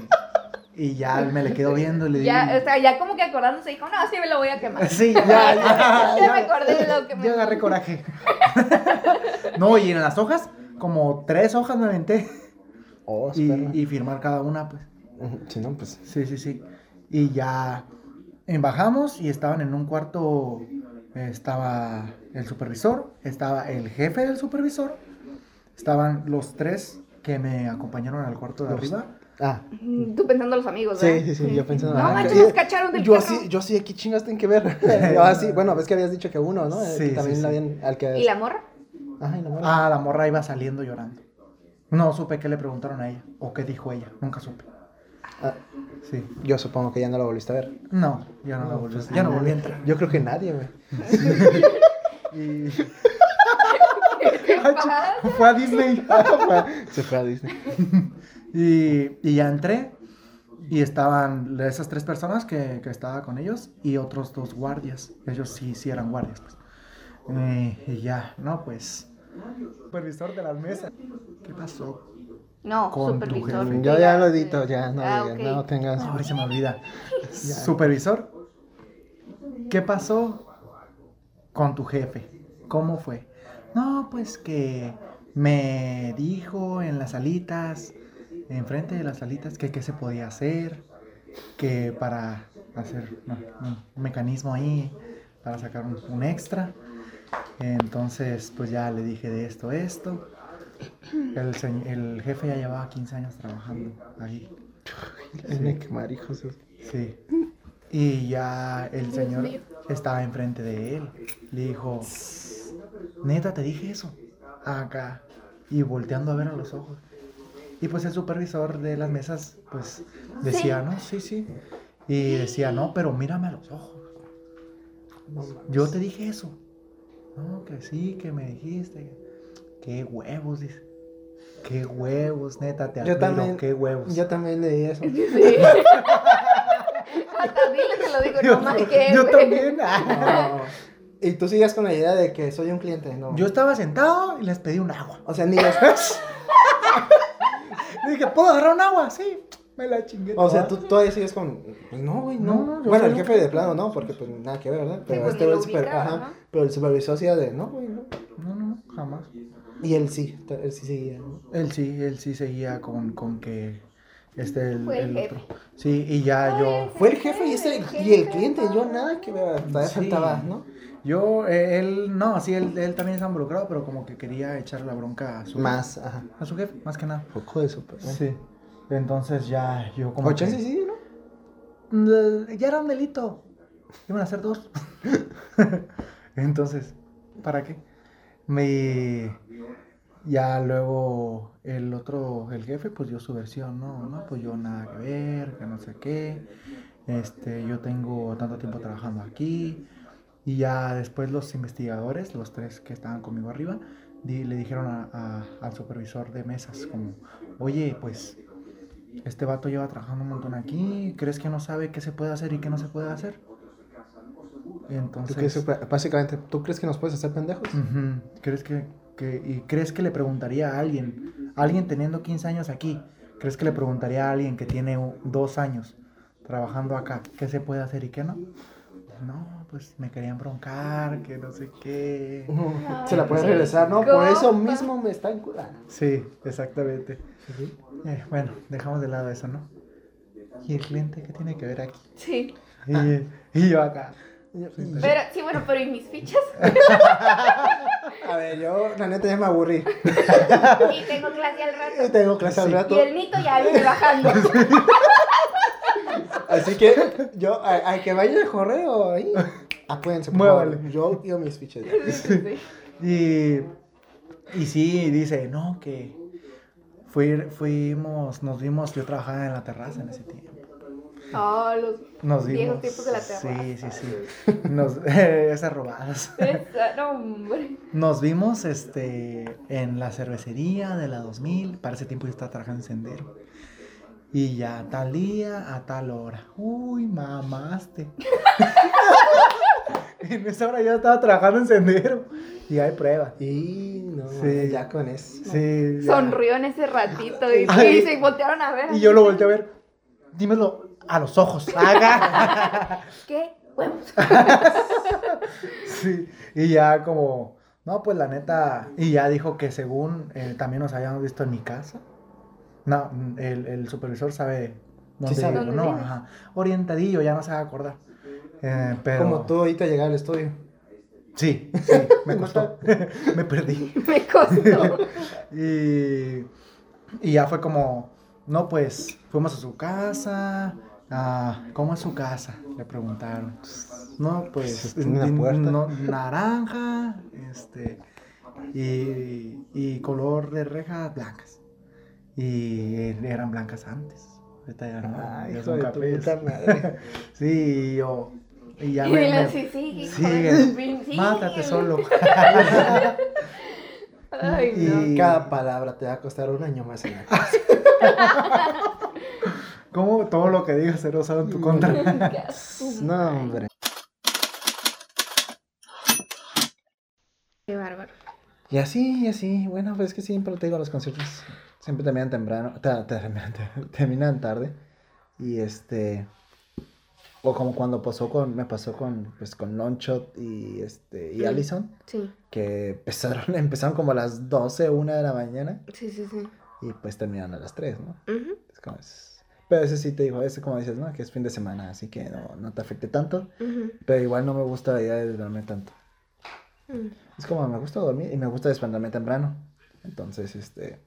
y ya me le quedo viendo y le digo. Ya, o sea, ya como que acordándose dijo, no, sí me lo voy a quemar. Sí, ya, ya, Ya me acordé de lo que me Ya agarré coraje. no, y en las hojas, como tres hojas me aventé. Oh, Y, y firmar cada una, pues. Si no, pues. Sí, sí, sí. Y ya bajamos y estaban en un cuarto. Estaba el supervisor, estaba el jefe del supervisor, estaban los tres que me acompañaron al cuarto de Los- arriba. Ah, Tú pensando en los amigos, sí, ¿verdad? sí, sí. Yo pensando. No ah, manches, nos cacharon del Yo así, yo sí, aquí chingas tienen que ver. yo así, bueno, ves que habías dicho que uno, ¿no? Sí, que también sí, la sí. habían, al que... ¿Y la morra? Ajá, y la morra. Ah, la morra iba saliendo llorando. No supe qué le preguntaron a ella o qué dijo ella, nunca supe. Ah, Sí. yo supongo que ya no la volviste a ver. No, ya no la volví, pues, ya no volví a entrar. Yo creo que nadie, güey. Y ¿Qué fue a Disney. Se fue a Disney. Y, y ya entré y estaban esas tres personas que, que estaba con ellos y otros dos guardias. Ellos sí, sí eran guardias, pues. Y ya, no, pues. Supervisor de las mesas. ¿Qué pasó? No, Con tu supervisor. jefe. Yo ya lo edito, ya, no, Ah, digas, ok. no tengas... Ay, se me olvida. Supervisor, ¿qué pasó con tu jefe? ¿Cómo fue? No, pues que me dijo en las salitas, enfrente de las salitas, que qué se podía hacer, que para hacer no, un mecanismo ahí, para sacar un, un extra. Entonces, pues ya le dije de esto, esto. El, jefe ya llevaba 15 años trabajando ahí. Tiene que quemar, hijos. Sí. Y ya el señor estaba enfrente de él. Le dijo, neta, te dije eso. Acá. Y volteando a ver a los ojos. Y pues el supervisor de las mesas, pues decía, no, sí, sí. Y decía, no, pero mírame a los ojos. Yo te dije eso. No, que sí, que me dijiste. Qué huevos, dice. Qué huevos, neta, te Yo admiro, también- qué huevos. Yo también leí eso. Sí. Hasta dile que lo digo, no más que. yo güey. también. No. Y tú sigues con la idea de que soy un cliente, ¿no? Yo estaba sentado y les pedí un agua. O sea, ni los... Le dije, ¿puedo agarrar un agua? Sí, me la chingué. O sea, tú todavía sigues con... Pues no, güey, no. No, bueno, el jefe de plano no, porque pues nada que ver, ¿verdad? Pero pues, este güey el super... Ajá. ¿no? Pero el supervisor hacía de, no, güey, no. No, no, jamás. Y él sí, él sí seguía, ¿no? Él sí, él sí seguía con, con que este el, Fue el el jefe. otro. Sí, y ya yo, Fue el jefe y, ese, y el cliente, yo nada que ver, todavía Sí. faltaba, ¿no? Yo, eh, él, no, sí, él, él también está involucrado, pero como que quería echar la bronca a su Más, ajá. a su jefe, más que nada. Poco de super. Sí. Entonces ya yo como O que- chance sí, ¿no? Mm, Ya era un delito. Iban a ser dos. Entonces, ¿para qué? Me. Ya luego el otro, el jefe, pues dio su versión, no, no, pues yo nada que ver, que no sé qué. Este, yo tengo tanto tiempo trabajando aquí. Y ya después los investigadores, los tres que estaban conmigo arriba, di- le dijeron a- a- al supervisor de mesas, como, oye, pues este vato lleva trabajando un montón aquí, ¿crees que no sabe qué se puede hacer y qué no se puede hacer? ¿Tú Entonces, crees, básicamente, ¿tú crees que nos puedes hacer pendejos? ¿crees que, que- y crees que le preguntaría a alguien, alguien teniendo 15 años aquí, crees que le preguntaría a alguien que tiene dos años trabajando acá, qué se puede hacer y qué no? No, pues me querían broncar, que no sé qué. Se la puede Ay, regresar, ¿no? Por eso mismo me está curando. Sí, exactamente. Eh, bueno, dejamos de lado eso, ¿no? ¿Y el cliente qué tiene que ver aquí? Sí. Y, y yo acá. Pero, sí, bueno, pero ¿y mis fichas? A ver, yo la neta ya me aburrí. Y tengo clase al Y rato. tengo clase al rato. Y el Nito ya viene bajando. Así que yo, a, a que vaya el correo ahí. Acuérdense, por Muévale. favor. Yo quiero mis fichas. Y, y sí, dice, no, que fui- fuimos, nos vimos, yo trabajaba en la terraza en ese tiempo. Oh, los Nos viejos vimos. tiempos de la terraza. Sí, sí, sí. Nos, esas robadas. Esa, no, hombre. Nos vimos este, en la cervecería de la 2000. Para ese tiempo yo estaba trabajando en Sendero. Y ya tal día, a tal hora. Uy, mamaste. en esa hora yo estaba trabajando en Sendero. Y hay pruebas. Y no, Sí. ya con eso. Sí. ya. Sonrió en ese ratito y, Ay. y se voltearon a ver. Y yo lo volteé a ver. Dímelo a los ojos. Haga. ¿Qué? Huevos. Sí, y ya como, no, pues la neta, y ya dijo que según eh, también nos habíamos visto en mi casa. No, el, el supervisor sabe dónde sabe. ¿Dónde ¿no? Ajá. Orientadillo, ya no se va a acordar. Eh, pero... Como tú ahorita llegar al estudio. Sí, sí, me costó. me perdí. Me costó. Y, y ya fue como, no, pues fuimos a su casa. ah, ¿Cómo es su casa? Le preguntaron. No, pues no, naranja, este, y, y color de rejas blancas. Y eran blancas antes. Ahorita ya no. Ay, ya hijo son de tu cafés. puta madre. Sí, y yo. Y ya Y me- me- así, sigue, hijo sigue. Mátate solo. Ay, no. Y- Cada palabra te va a costar un año más en la casa. ¿Cómo todo lo que digas será usado en tu contra? No, hombre. Qué bárbaro. Y así, y así. Bueno, pues es que siempre te digo, los conciertos siempre terminan temprano. ta- terminan, terminan tarde. Y este. O como cuando pasó con, me pasó con, pues, con Longshot y este, y Mm. Allison, Sí, que empezaron, empezaron como a las 12, 1 de la mañana, sí, sí, sí. y pues terminaron a las 3, ¿no? Ujú. Es como es- Pero ese sí te digo, ese como dices, ¿no? Que es fin de semana, así que no, no te afecte tanto. Ujú. Pero igual no me gusta la idea de dormir tanto. Mm. Es como me gusta dormir y me gusta despertarme temprano. Entonces, este,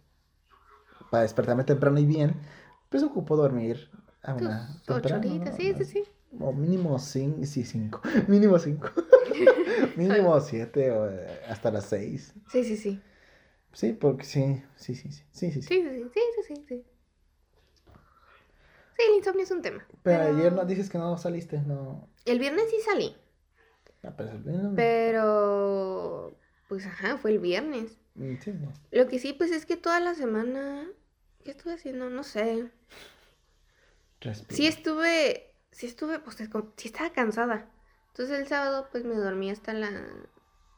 para despertarme temprano y bien, pues ocupo dormir a una Tus ocho temprano, horitas, sí, sí, sí. O mínimo cinco, sí, cinco. Mínimo cinco. mínimo siete o hasta las seis. Sí, sí, sí. Sí, porque sí, sí, sí, sí, sí, sí. sí. Sí, sí, sí, sí, sí, sí. El insomnio es un tema. Pero ayer no dices que no saliste, no. El viernes sí salí, Ah, pero el- pero... Pues ajá, fue el viernes. Mm, sí, no. Lo que sí, pues es que toda la semana... ¿Qué estuve haciendo? No sé. Respira. Sí estuve... Sí estuve, pues sí estaba cansada. Entonces el sábado pues me dormí hasta la...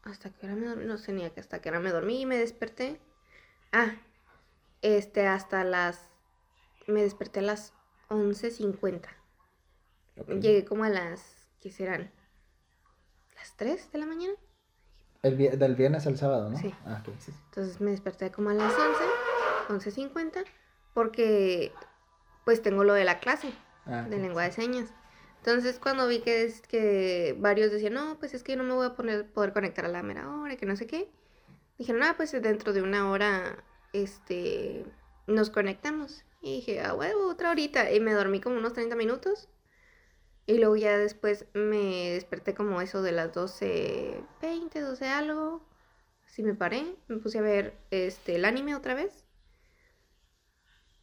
¿Hasta qué hora me dormí? No sé ni a qué- hasta qué hora me dormí y me desperté. Ah, este, hasta las... Me desperté a las 11.50. Ok. Llegué como a las... ¿Qué serán? ¿Las 3 de la mañana? El del viernes al sábado, ¿no? Sí. Ah, ok, sí. Entonces me desperté como a las 11, 11.50, porque pues tengo lo de la clase Ah, de lengua de señas. Entonces cuando vi que, es, que varios decían, no, pues es que no me voy a poner, poder conectar a la mera hora, y que no sé qué, dijeron, ah, pues dentro de una hora, este, nos conectamos. Y dije, ah, huevo, otra horita. Y me dormí como unos 30 minutos. Y luego ya después me desperté como eso de las 12.20, 12 algo. Así me paré, me puse a ver este, el anime otra vez.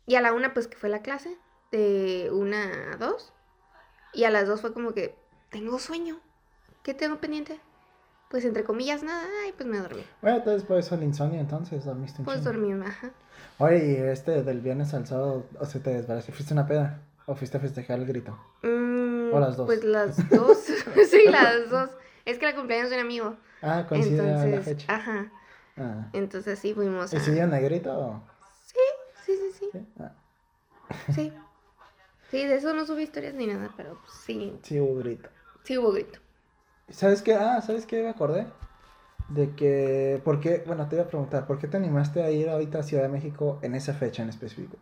Y a la una, pues que fue la clase, de una a dos. Y a las dos fue como que, tengo sueño. ¿Qué tengo pendiente? Pues entre comillas, nada, y pues me dormí. Bueno, entonces por eso el insomnio, entonces dormiste Pues chingo. dormí, ajá. Oye, y este del viernes al sábado, o sea, te desvelaste, ¿fuiste una peda? ¿O fuiste a festejar el grito? Mm, O las dos. Pues las dos. sí, las dos. Es que la cumpleaños de un amigo. Ah, coincide la Entonces, fecha. ajá. Ah. Entonces sí fuimos a... ¿Y si dieron el grito o...? Sí, sí, sí. Sí? Ah, Sí. Sí, de eso no subí historias ni nada, pero pues, sí, sí hubo grito. sí hubo grito. ¿Sabes qué? Ah, ¿sabes qué? Me acordé. De que... ¿Por qué? Bueno, te iba a preguntar, ¿por qué te animaste a ir ahorita a Ciudad de México en esa fecha en específico?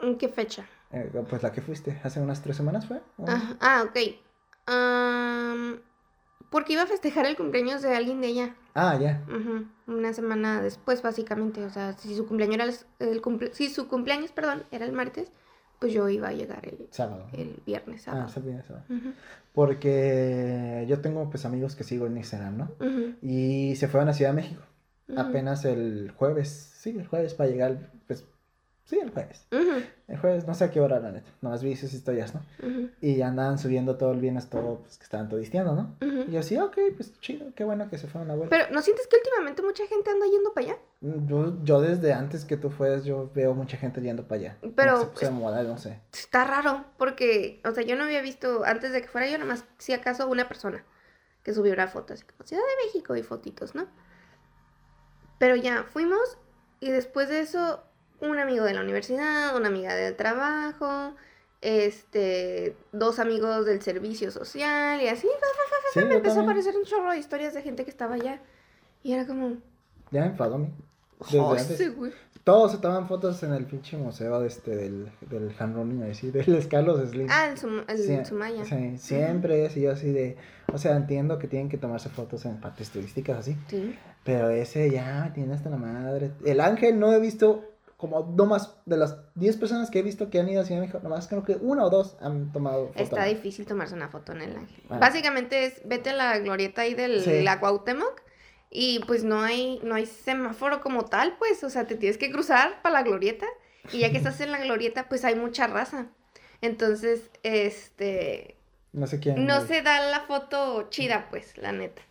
¿En qué fecha? Eh, pues la que fuiste, ¿hace unas tres semanas fue? ¿O- Ah, ah, ok. Am, porque iba a festejar el cumpleaños de alguien de ella. Ah, ya. Ujú, Una semana después, básicamente. O sea, si su cumpleaños era el, el cumple- si su cumpleaños, perdón, era el martes, pues yo iba a llegar el, Sábado. el viernes, Ah, sábado. sabía eso. Ujú, Porque yo tengo pues amigos que sigo en Instagram, ¿no? Y se fueron a Ciudad de México. Apenas el jueves. Sí, el jueves para llegar, pues... Sí, el jueves. El jueves, no sé a qué hora, la neta. Nomás vi sus historias, ¿no? ujú, Y andaban subiendo todo el viernes, todo, pues que estaban todisteando, ¿no? Y yo sí, ok, pues chido, qué bueno que se fueron a vuelta. Pero, ¿no sientes que últimamente mucha gente anda yendo para allá? Yo, yo desde antes que tú fueras, yo veo mucha gente yendo para allá. Pero, se puso de moda, no sé. Está raro, porque, o sea, yo no había visto, antes de que fuera yo, nada más, si acaso, una persona que subió una foto, así como Ciudad de México y fotitos, ¿no? Pero ya, fuimos y después de eso, un amigo de la universidad, una amiga del trabajo, este, dos amigos del servicio social y así, Sí, me empezó a aparecer un chorro de historias de gente que estaba allá. Y era como, Ya me enfadó a mí. Desde "Oh, antes. güey". Todos se toman fotos en el pinche museo de este, del, del hand running, así, del Carlos Slim. Ah, el, Sum- el Sie- Sumaya. sí, siempre es y yo así de, o sea, entiendo que tienen que tomarse fotos en partes turísticas así, Sí. pero ese ya me tiene hasta la madre. El Ángel no he visto como no más de las 10 personas que he visto que han ido a Ciudad de México, nomás creo que una o dos han tomado foto. Está difícil tomarse una foto en el ángel. Ah. Básicamente es, vete a la glorieta ahí del Sí. la Cuauhtémoc y pues no hay, no hay semáforo como tal, pues, o sea, te tienes que cruzar para la glorieta y ya que estás en la glorieta, pues hay mucha raza. Entonces, este, No sé quién. no se da la foto chida, pues, la neta.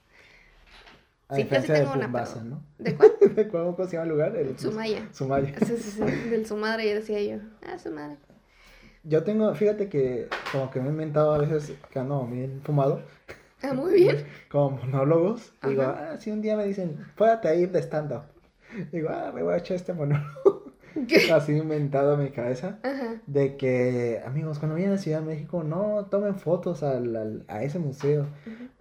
A sí, yo sí diferencia de tengo una, Pumbasa, pero- ¿no? ¿De cuál? ¿De cuál- ¿Cómo se llama el lugar? El Sumaya. Sumaya. Sí, sí, sí, del su madre, ya decía yo. Ah, su madre. Yo tengo, fíjate que como que me he inventado a veces que ando bien fumado, Ah, muy bien. como monólogos. Digo, Ajá. ah, si un día me dicen, puédate a ir de stand-up. Digo, ah, me voy a echar este monólogo. Así inventado en mi cabeza. Ajá. De que, amigos, cuando vayan a Ciudad de México, no tomen fotos al, al- a ese museo.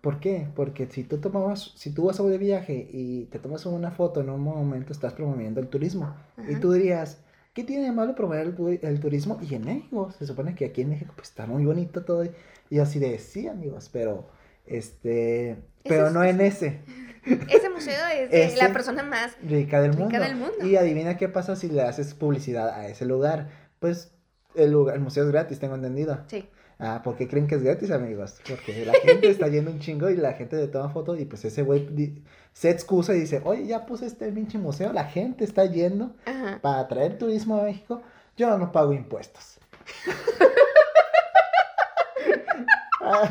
¿Por qué? Porque si tú tomas, si tú vas a de viaje y te tomas una foto en un momento, estás promoviendo el turismo. Y tú dirías, ¿qué tiene de malo promover el, tu- el turismo? Y en México, se supone que aquí en México pues está muy bonito todo. Y así de, sí, amigos, pero, este, pero es- no en ese, Ese museo es de Ese- la persona más rica del Rica mundo. del mundo. Y adivina qué pasa si le haces publicidad a ese lugar. Pues el lugar, el museo es gratis, tengo entendido. Sí. Ah, ¿por qué creen que es gratis, amigos? Porque la gente está yendo un chingo y la gente le toma fotos y pues ese güey se excusa y dice, oye, ya puse este pinche museo, la gente está yendo Ajá. para atraer turismo a México, yo no pago impuestos. Ah,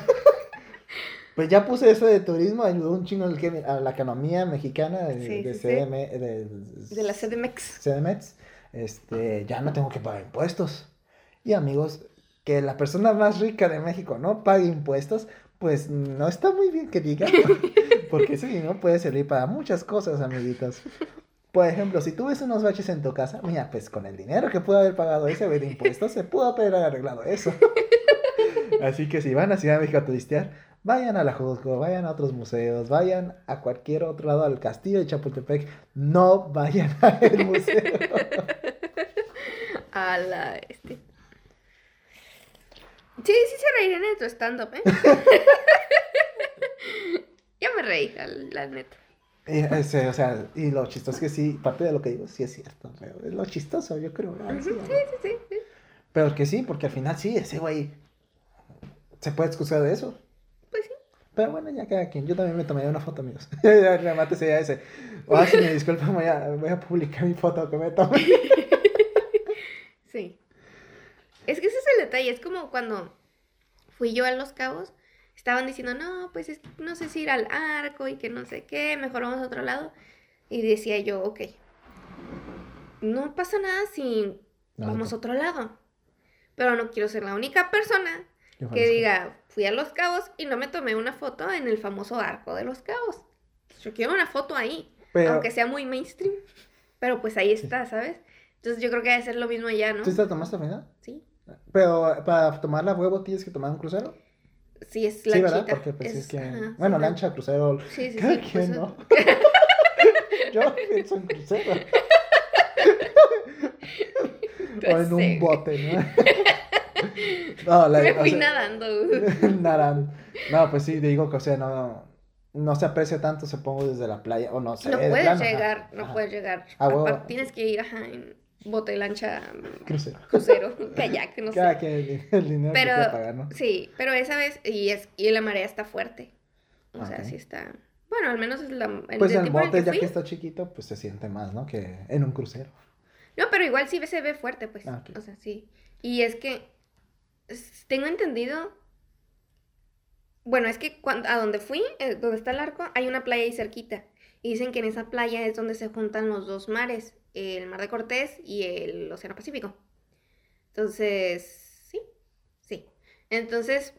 pues ya puse eso de turismo, ayudó un chingo a la economía mexicana de, Sí, de sí, sí. CDM, de, De la CDMX. CDMX, este, ya no tengo que pagar impuestos. Y amigos, que la persona más rica de México no pague impuestos, pues no está muy bien que diga, porque ese dinero puede servir para muchas cosas, amiguitos. Por ejemplo, si tú ves unos baches en tu casa, mira, pues con el dinero que pudo haber pagado ese de impuestos, se pudo haber arreglado eso. Así que si van a Ciudad de México a turistear, vayan a la Juzgo, vayan a otros museos, vayan a cualquier otro lado, al castillo de Chapultepec, no vayan al museo. A la este. Sí, sí se reirían en tu stand-up, ¿eh? ya me reí, la, neta. Y, ese, o sea, y lo chistoso es que sí, parte de lo que digo sí es cierto, pero es lo chistoso, yo creo. ay, sí, Sí, sí, sí. Pero que sí, porque al final sí, ese güey se puede excusar de eso. Pues sí. Pero bueno, ya cada quien. Yo también me tomé una foto, amigos. ya remate ya ese. Ah, si me disculpan, voy a, voy a publicar mi foto que me tomé. Sí. Es que ese es el detalle, es como cuando fui yo a Los Cabos, estaban diciendo, no, pues es- no sé si ir al arco y que no sé qué, mejor vamos a otro lado. Y decía yo, ok, no pasa nada si vamos a otro lado. Pero no quiero ser la única persona que diga, fui a Los Cabos y no me tomé una foto en el famoso arco de Los Cabos. Yo quiero una foto ahí, Pero, aunque sea muy mainstream. Pero pues ahí está, ¿sabes? Entonces yo creo que debe ser lo mismo allá, ¿no? ¿tú te la tomaste al final? Sí. Pero para tomar la huevo tienes que tomar un crucero. Sí, es Sí, lanchita. ¿verdad? Porque pues es, que... ajá, bueno, sí, lancha, crucero... Sí, sí, Cada sí. quien, pues, ¿no? Yo pienso en crucero. o en sé, un bote, ¿no? no, la, Me o fui sea, nadando. nadando. No, pues sí, digo que, o sea, no, no se aprecia tanto, supongo, desde la playa, o no se No puedes plano, ajá, llegar, no puedes llegar. Ah, huevo. Aparte, tienes que ir, ajá, en bote, lancha, Crucero. crucero, kayak, no Cada sé. quien el, el dinero Pero- que pagar, ¿no? Sí, pero esa vez, y, es, y la marea está fuerte. O sea, Ok. sí está... Bueno, al menos es la, el, Pues el el tiempo en el bote, ya fui. que está chiquito, pues se siente más, ¿no? Que en un crucero. No, pero igual sí se ve fuerte, pues. Ah. O sea, sí. Y es que tengo entendido. Bueno, es que cuando, a donde fui, eh, donde está el arco, hay una playa ahí cerquita. Y dicen que en esa playa es donde se juntan los dos mares, el Mar de Cortés y el Océano Pacífico. Entonces, sí, sí. Entonces,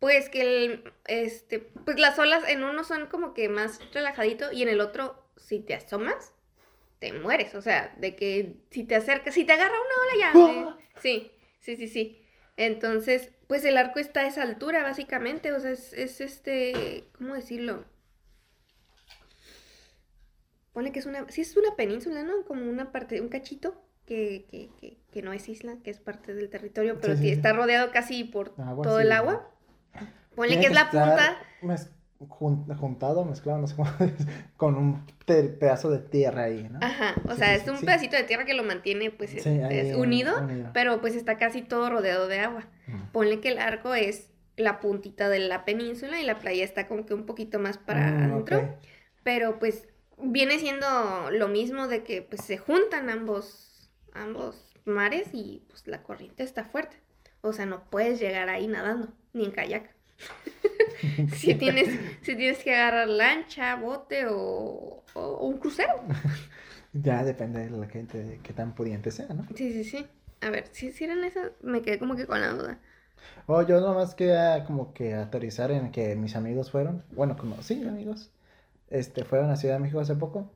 pues que el, este, pues las olas en uno son como que más relajadito y en el otro si te asomas, te mueres. O sea, de que si te acercas, si te agarra una ola ya. eh, Sí, sí, sí, sí. Entonces, pues el arco está a esa altura, básicamente. O sea, es, es este. ¿Cómo decirlo? Pone que es una. Sí, es una península, ¿no? Como una parte, un cachito. Que, que, que, que no es isla, que es parte del territorio, pero Sí, sí, sí sí. está rodeado casi por Agua, todo el agua. Ponle que es la punta. mez- jun- juntado, mezclado, no sé cómo con un te- pedazo de tierra ahí, ¿no? Ajá, o sea, es un pedacito de tierra que lo mantiene, pues, es- es unido, unido. pero pues está casi todo rodeado de agua. Mm. Ponle que el arco es la puntita de la península y la playa está como que un poquito más para Mm, adentro, pero pues viene siendo lo mismo de que pues se juntan ambos, ambos mares y pues la corriente está fuerte. O sea, no puedes llegar ahí nadando, ni en kayak. si, tienes, si tienes que agarrar lancha, bote o, o- o un crucero. Ya depende de la gente, de qué tan pudiente sea, ¿no? Sí, sí, sí. A ver, si hicieran eso, me quedé como que con la duda. O yo nomás quería como que aterrizar en que mis amigos fueron, bueno, como, sí, amigos, este, fueron a Ciudad de México hace poco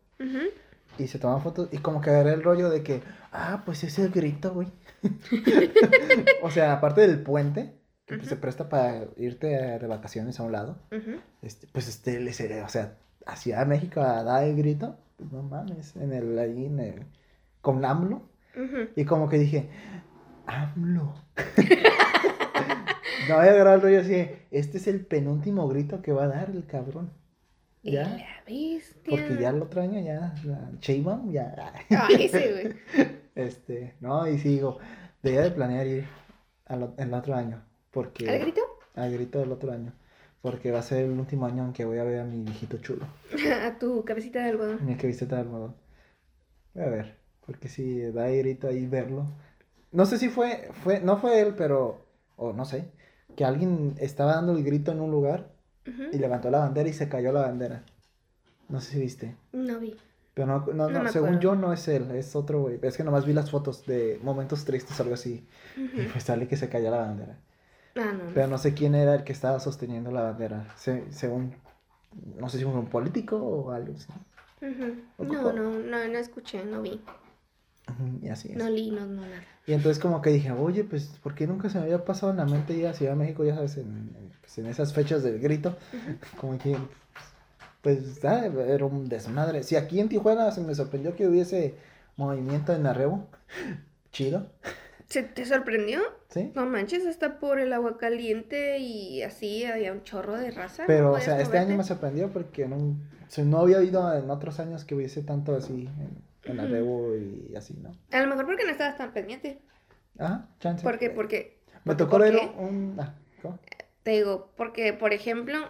y se tomaban fotos y como que agarré el rollo de que, ah, pues ese es el grito, güey. o sea, aparte del puente, que pues, se presta para irte de vacaciones a un lado, Ujú. este, pues este, le sería, o sea, a Ciudad de México a dar el grito, pues no mames, en el, ahí en el, con AMLO, y como que dije, AMLO. no voy a agarrar el rollo así, este es el penúltimo grito que va a dar el cabrón. Ya. la bestia. Porque ya el otro año ya, Sheinbaum ya, Ay, sí, güey. este, no, y sigo, debería de planear ir al, el otro año, porque, ¿Al grito? al grito del otro año, porque va a ser el último año en que voy a ver a mi viejito chulo, A tu cabecita de algodón. mi viste tal almohadón. Voy a ver, porque si da grito ahí verlo. No sé si fue, fue, no fue él, pero, o no sé, que alguien estaba dando el grito en un lugar Y levantó la bandera y se cayó la bandera. No sé si viste. No vi. Pero no, no, No según yo no es él, es otro güey. Es que nomás vi las fotos de momentos tristes, algo así. Y pues sale que se cayó la bandera. Ah, no. Pero no sé quién era el que estaba sosteniendo la bandera. Se- según, no sé si fue un político o algo así. Ujú. ¿O No, no, no, no escuché, no vi. Y así es. No leí, no, no, nada. Y entonces como que dije, oye, pues, ¿por qué nunca se me había pasado en la mente ir a Ciudad de México, ya sabes, en, en- pues, en esas fechas del grito? Como que, pues, ah, era un desmadre. Si aquí en Tijuana se me sorprendió que hubiese movimiento en arrebo, chido, ¿Se te sorprendió? ¿sí? No manches, hasta por el agua caliente y así había un chorro de raza. Pero, no o sea, este año me sorprendió porque no, o sea, no había oído en otros años que hubiese tanto así en, en arrebo y así, ¿no? A lo mejor porque no estabas tan pendiente. Ajá, chance. ¿Por qué? Porque, Me tocó ¿por ver un... ah, ¿cómo? Te digo, porque, por ejemplo,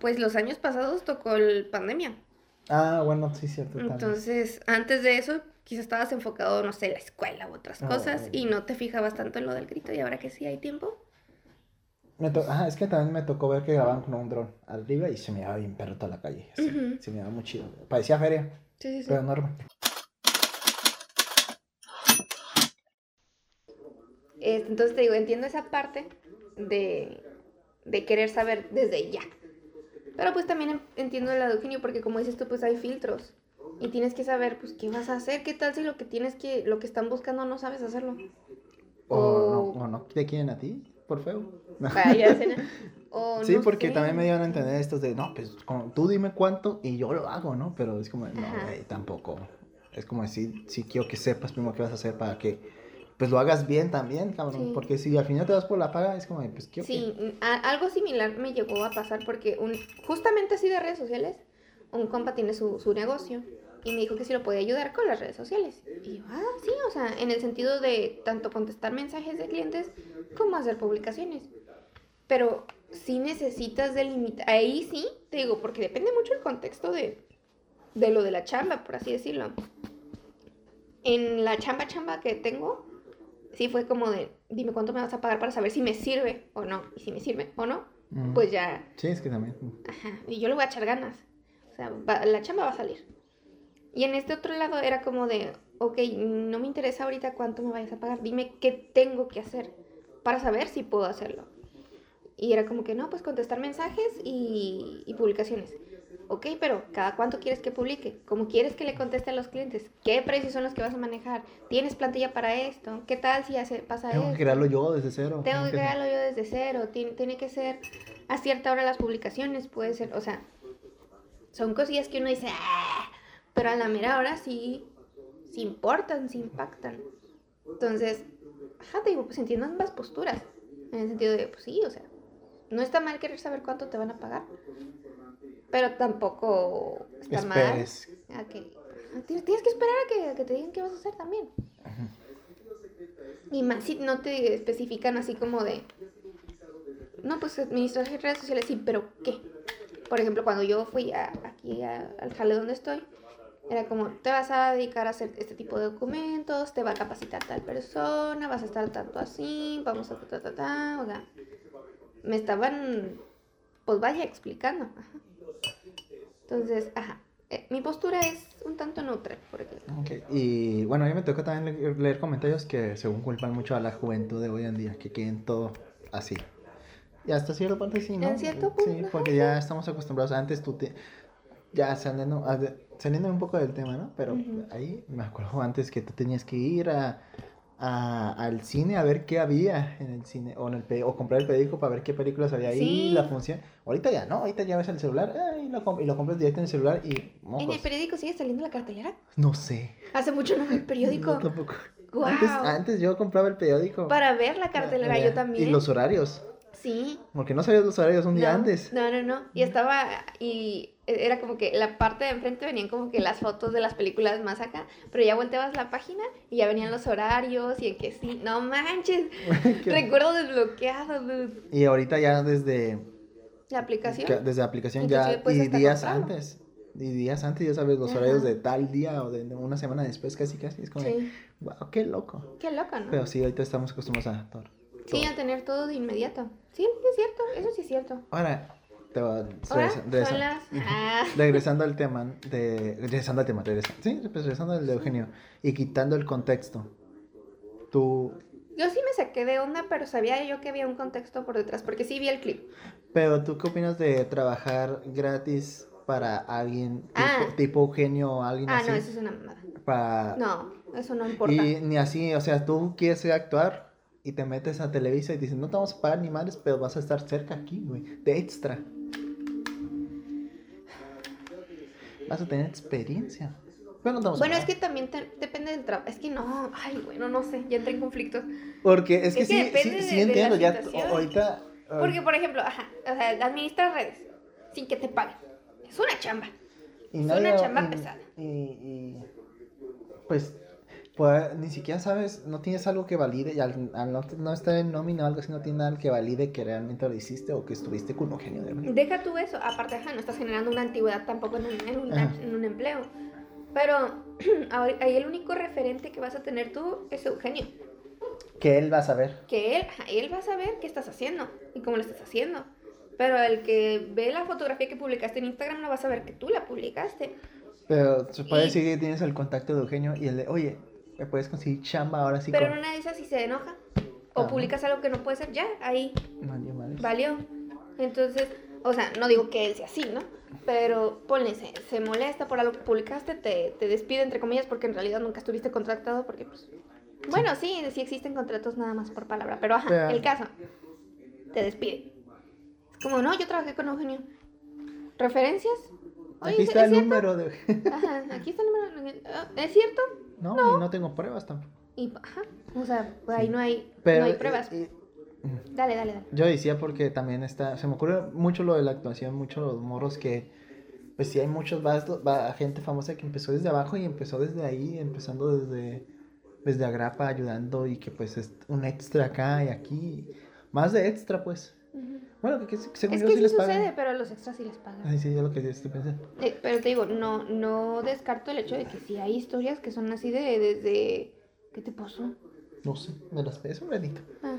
pues los años pasados tocó el pandemia. Ah, bueno, sí, cierto. también. Entonces, antes de eso, quizás estabas enfocado, no sé, en la escuela u otras Ah, cosas bueno. y no te fijabas tanto en lo del grito y ahora que sí hay tiempo. Me to- Ajá, es que también me tocó ver que grababan con un dron arriba y se me daba bien perro toda la calle. así, Ujú. Se me daba muy chido. Parecía feria, Sí, sí, sí. pero enorme. Este, entonces te digo, entiendo esa parte de, de querer saber desde ya. Pero pues también en- entiendo el lado de Eugenio porque como dices tú, pues hay filtros. Y tienes que saber, pues, qué vas a hacer, qué tal si lo que tienes que, lo que están buscando no sabes hacerlo. O O- no, o no te quieren a ti, por feo. Vaya. O Sí, no porque sé. también me dieron a entender estos de, no, pues tú dime cuánto y yo lo hago, ¿no? Pero es como, no, güey, tampoco. Es como decir, sí quiero que sepas primero qué vas a hacer para que, pues lo hagas bien también, cabrón. Sí. Porque si al final te vas por la paga, es como, pues quiero Sí, a- algo similar me llegó a pasar porque un, justamente así de redes sociales, un compa tiene su, su negocio y me dijo que si lo podía ayudar con las redes sociales. Y yo, ah, sí, o sea, en el sentido de tanto contestar mensajes de clientes como hacer publicaciones. Pero sí necesitas delimitar, ahí sí, te digo, porque depende mucho el contexto de, de lo de la chamba, por así decirlo. En la chamba chamba que tengo, sí fue como de, dime cuánto me vas a pagar para saber si me sirve o no. Y si me sirve o no. Mm. pues ya, Sí, es que también. ajá, y yo le voy a echar ganas. O sea, va- la chamba va a salir. Y en este otro lado era como de, ok, no me interesa ahorita cuánto me vayas a pagar, dime qué tengo que hacer para saber si puedo hacerlo. Y era como que no, pues contestar mensajes y, y publicaciones. Ok, pero ¿cada cuánto quieres que publique? ¿Cómo quieres que le conteste a los clientes? ¿Qué precios son los que vas a manejar? ¿Tienes plantilla para esto? ¿Qué tal si hace, pasa Tengo que crearlo yo desde cero. Tengo que crearlo yo desde cero. Tiene, tiene que ser a cierta hora las publicaciones. Puede ser, o sea, son cosillas que uno dice, "Ah", pero a la mera hora sí, sí importan, sí impactan. Entonces, ajá, te digo, pues entiendo ambas posturas. En el sentido de, pues sí, o sea, no está mal querer saber cuánto te van a pagar. Pero tampoco está Esperes. mal. A que, tienes, tienes que esperar a que, a que te digan qué vas a hacer también. Y más si no te especifican así como de. No, pues administrar redes sociales, sí, pero ¿qué? Por ejemplo, cuando yo fui a- aquí a- al jale donde estoy, era como, te vas a dedicar a hacer este tipo de documentos, te va a capacitar tal persona, vas a estar tanto así, vamos a ta, ta, ta, ta, o sea, me estaban, pues vaya, explicando. ajá. Entonces, ajá, eh, mi postura es un tanto neutra, porque Ok, Y bueno, a mí me toca también le- leer comentarios que según culpan mucho a la juventud de hoy en día, que quieren todo así. Y hasta cierto punto sí, ¿no? En cierto Sí, punto, porque ya estamos acostumbrados. Antes tú te... Ya saliendo, a de- saliendo un poco del tema, ¿no? Pero ahí me acuerdo antes que tú tenías que ir a, a- al cine a ver qué había en el cine, o, en el o comprar el periódico para ver qué películas había ahí, Sí. la función. Ahorita ya no, ahorita ya ves el celular ah, y, lo, y lo compras directo en el celular y... ¿En el periódico sigue saliendo la cartelera? No sé. Hace mucho no veo el periódico. No, tampoco. Guau. Antes, antes yo compraba el periódico. Para ver la cartelera, Eh, yo también. Y los horarios. Sí. Porque no sabías los horarios un día No, antes. No, no, no. Y estaba. Y era como que la parte de enfrente venían como que las fotos de las películas más acá. Pero ya volteabas la página y ya venían los horarios y en que sí. No manches. Recuerdo desbloqueado, dude. Y ahorita ya desde, La aplicación. que- desde la aplicación ya. Y días comprarlo. antes. Y días antes ya sabes los Ajá. horarios de tal día o de una semana después, casi casi. Es como, de, Sí. wow, qué loco. Qué loco, ¿no? Pero sí, ahorita estamos acostumbrados a todo. Sí, a tener todo de inmediato. Sí, es cierto. Eso sí es cierto. Ahora, te regresa- regresa-. Ah. regresando al tema, de, regresando al tema, regresa, sí, pues regresando al de Eugenio y quitando el contexto. Tú, Yo sí me saqué de onda, pero sabía yo que había un contexto por detrás, porque sí vi el clip. pero tú qué opinas de trabajar gratis para alguien tipo, Ah. tipo Eugenio o alguien Ah, así? no, eso es una mamada. para- No, eso no importa. y ni así, o sea, tú quieres ir a actuar y te metes a Televisa y dicen, no te vamos a pagar ni madres, pero vas a estar cerca aquí, güey, de extra. Vas a tener experiencia. Pero no te vamos a Bueno, es que también te- depende del trabajo. Es que no, ay, bueno, no sé, ya entré en conflicto. Porque es que, Es que sí, depende sí, de- sí de la entiendo, ya ahorita... Porque, por ejemplo, ajá, o sea, administrar redes sin que te paguen. Es una chamba. y es una chamba y- pesada. Y, y, pues, pues, ni siquiera sabes, no tienes algo que valide, y al, al no, no estar en nómina o algo así, no tiene nada que valide que realmente lo hiciste o que estuviste con Eugenio de verdad. Deja tú eso. Aparte, ajá, no estás generando una antigüedad tampoco en un, en un, en un empleo. Pero ahí el único referente que vas a tener tú es Eugenio. Que él va a saber. que él, él va a saber qué estás haciendo y cómo lo estás haciendo. Pero el que ve la fotografía que publicaste en Instagram no va a saber que tú la publicaste. Pero se puede Y- decir que tienes el contacto de Eugenio y el de, oye, me puedes conseguir chamba ahora sí Pero en con... una de esas si se enoja o Ajá. publicas algo que no puede ser, ya, ahí Valió madres. valió. Entonces, o sea, no digo que él sea así, ¿no? Pero ponle, se, se molesta por algo que publicaste, te, te despide entre comillas porque en realidad nunca estuviste contratado porque pues... Bueno, sí, sí existen contratos nada más por palabra, pero ajá, Pero- el caso, te despide. Es como, no, yo trabajé con Eugenio. ¿Referencias? Oye, Aquí ¿es- está es el número de... Ajá, aquí está el número. Ah, ¿Es cierto? No, y no tengo pruebas tampoco. Y, ajá, o sea, pues ahí no hay, Pero, no hay pruebas. eh, eh, Dale, dale, dale. Yo decía porque también está, se me ocurre mucho lo de la actuación, mucho los morros que, pues sí hay muchos, va, va gente famosa que empezó desde abajo y empezó desde ahí, empezando desde, desde Agrapa, ayudando y que pues es un extra acá y aquí, más de extra pues. Bueno, que, que según Es yo que sí les sucede, pagan. pero a los extras sí les pagan. Ay, sí, yo lo que sí estoy pensando. Eh, pero te digo, no, no descarto el hecho de que sí hay historias que son así de desde... ¿Qué te pasó? No sé, me las es un granito. Ah,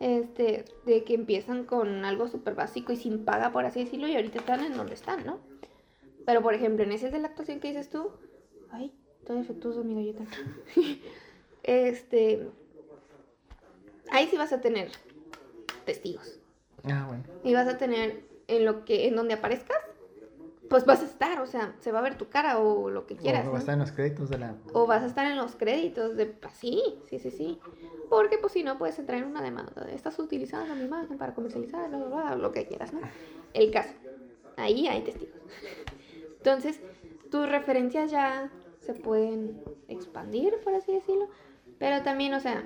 este, de que empiezan con algo súper básico y sin paga, por así decirlo, y ahorita están en donde están, ¿no? Pero, por ejemplo, en ese de la actuación que dices tú, ay, todo defectuoso mi galleta. este, ahí sí vas a tener testigos. Ah, bueno. Y vas a tener en lo que, en donde aparezcas, pues vas a estar, o sea, se va a ver tu cara o lo que quieras. O ¿no? va a estar en los créditos de la. O vas a estar en los créditos de... pues, Sí, sí, sí, sí. Porque pues si no puedes entrar en una demanda. de, Estás utilizando mi imagen para comercializar, bla, bla, bla, lo que quieras, ¿no? El caso. Ahí hay testigos. Entonces, tus referencias ya se pueden expandir, por así decirlo. Pero también, o sea...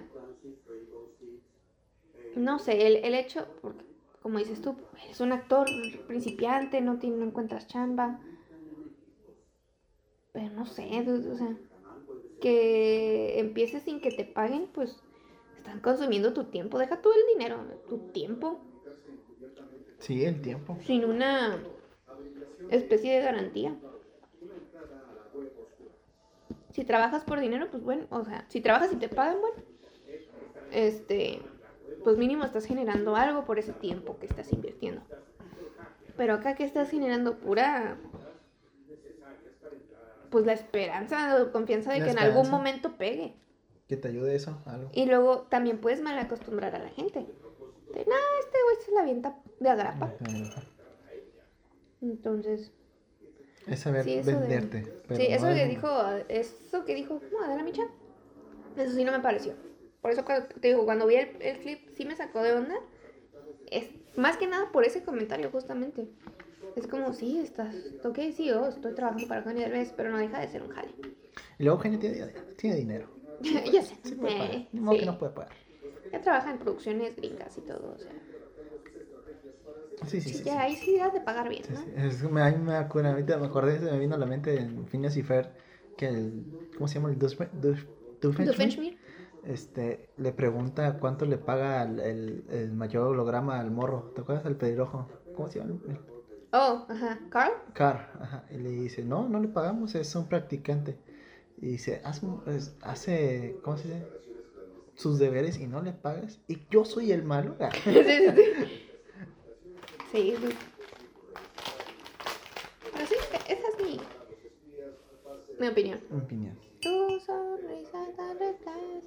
No sé, el, el hecho, porque como dices tú, eres un actor principiante, no, no encuentras chamba. Pero no sé, o sea, que empieces sin que te paguen, pues están consumiendo tu tiempo. Deja tú el dinero, tu tiempo, Sí, el tiempo. sin una especie de garantía. Si trabajas por dinero, pues bueno, o sea, si trabajas y te pagan, bueno, este, pues mínimo estás generando algo por ese tiempo que estás invirtiendo. Pero acá que estás generando pura, pues la esperanza o confianza de La que en algún momento pegue. Que te ayude eso, algo. Y luego también puedes mal acostumbrar a la gente. De, no, este güey se la avienta de agrapa. Entonces, Es saber Sí, de- venderte. pero sí, eso que dijo, eso que dijo no, Adela Micha, eso sí no me pareció. Por eso cuando, te digo, cuando vi el, el clip sí me sacó de onda. Es más que nada por ese comentario justamente. Es como, sí, estás, ok, sí, yo estoy trabajando para Eugenio Derbez, pero no deja de ser un jale. Y luego Eugenio tiene, tiene dinero. ya sé. Sí puede pagar. eh, modo que sí. no puede pagar. Ya trabaja en producciones gringas y todo, o sea. Sí, sí, sí. sí. ya ahí sí has de pagar bien, Sí, ¿no? sí. Es me, a mí me acuerdo, ahorita me acordé, se me vino a la mente en Phineas y Fer que el, ¿cómo se llama? El Doofenshmirtz- Doof- Doofenshmirtz, Doofenshmirtz. Este, le pregunta cuánto le paga el, el, el mayor holograma al morro, ¿te acuerdas? El pelirrojo, ¿cómo se llama? Oh, ajá. ¿Carl? Car, ajá, y le dice, no, no le pagamos, es un practicante. Y dice, hace, es- hace ¿cómo se dice? Sus deberes y no le pagas. Y yo soy el malo. sí, sí. Sí, sí. Pero sí, esa es mi, mi opinión. Mi opinión. Tu sonrisa tan retrae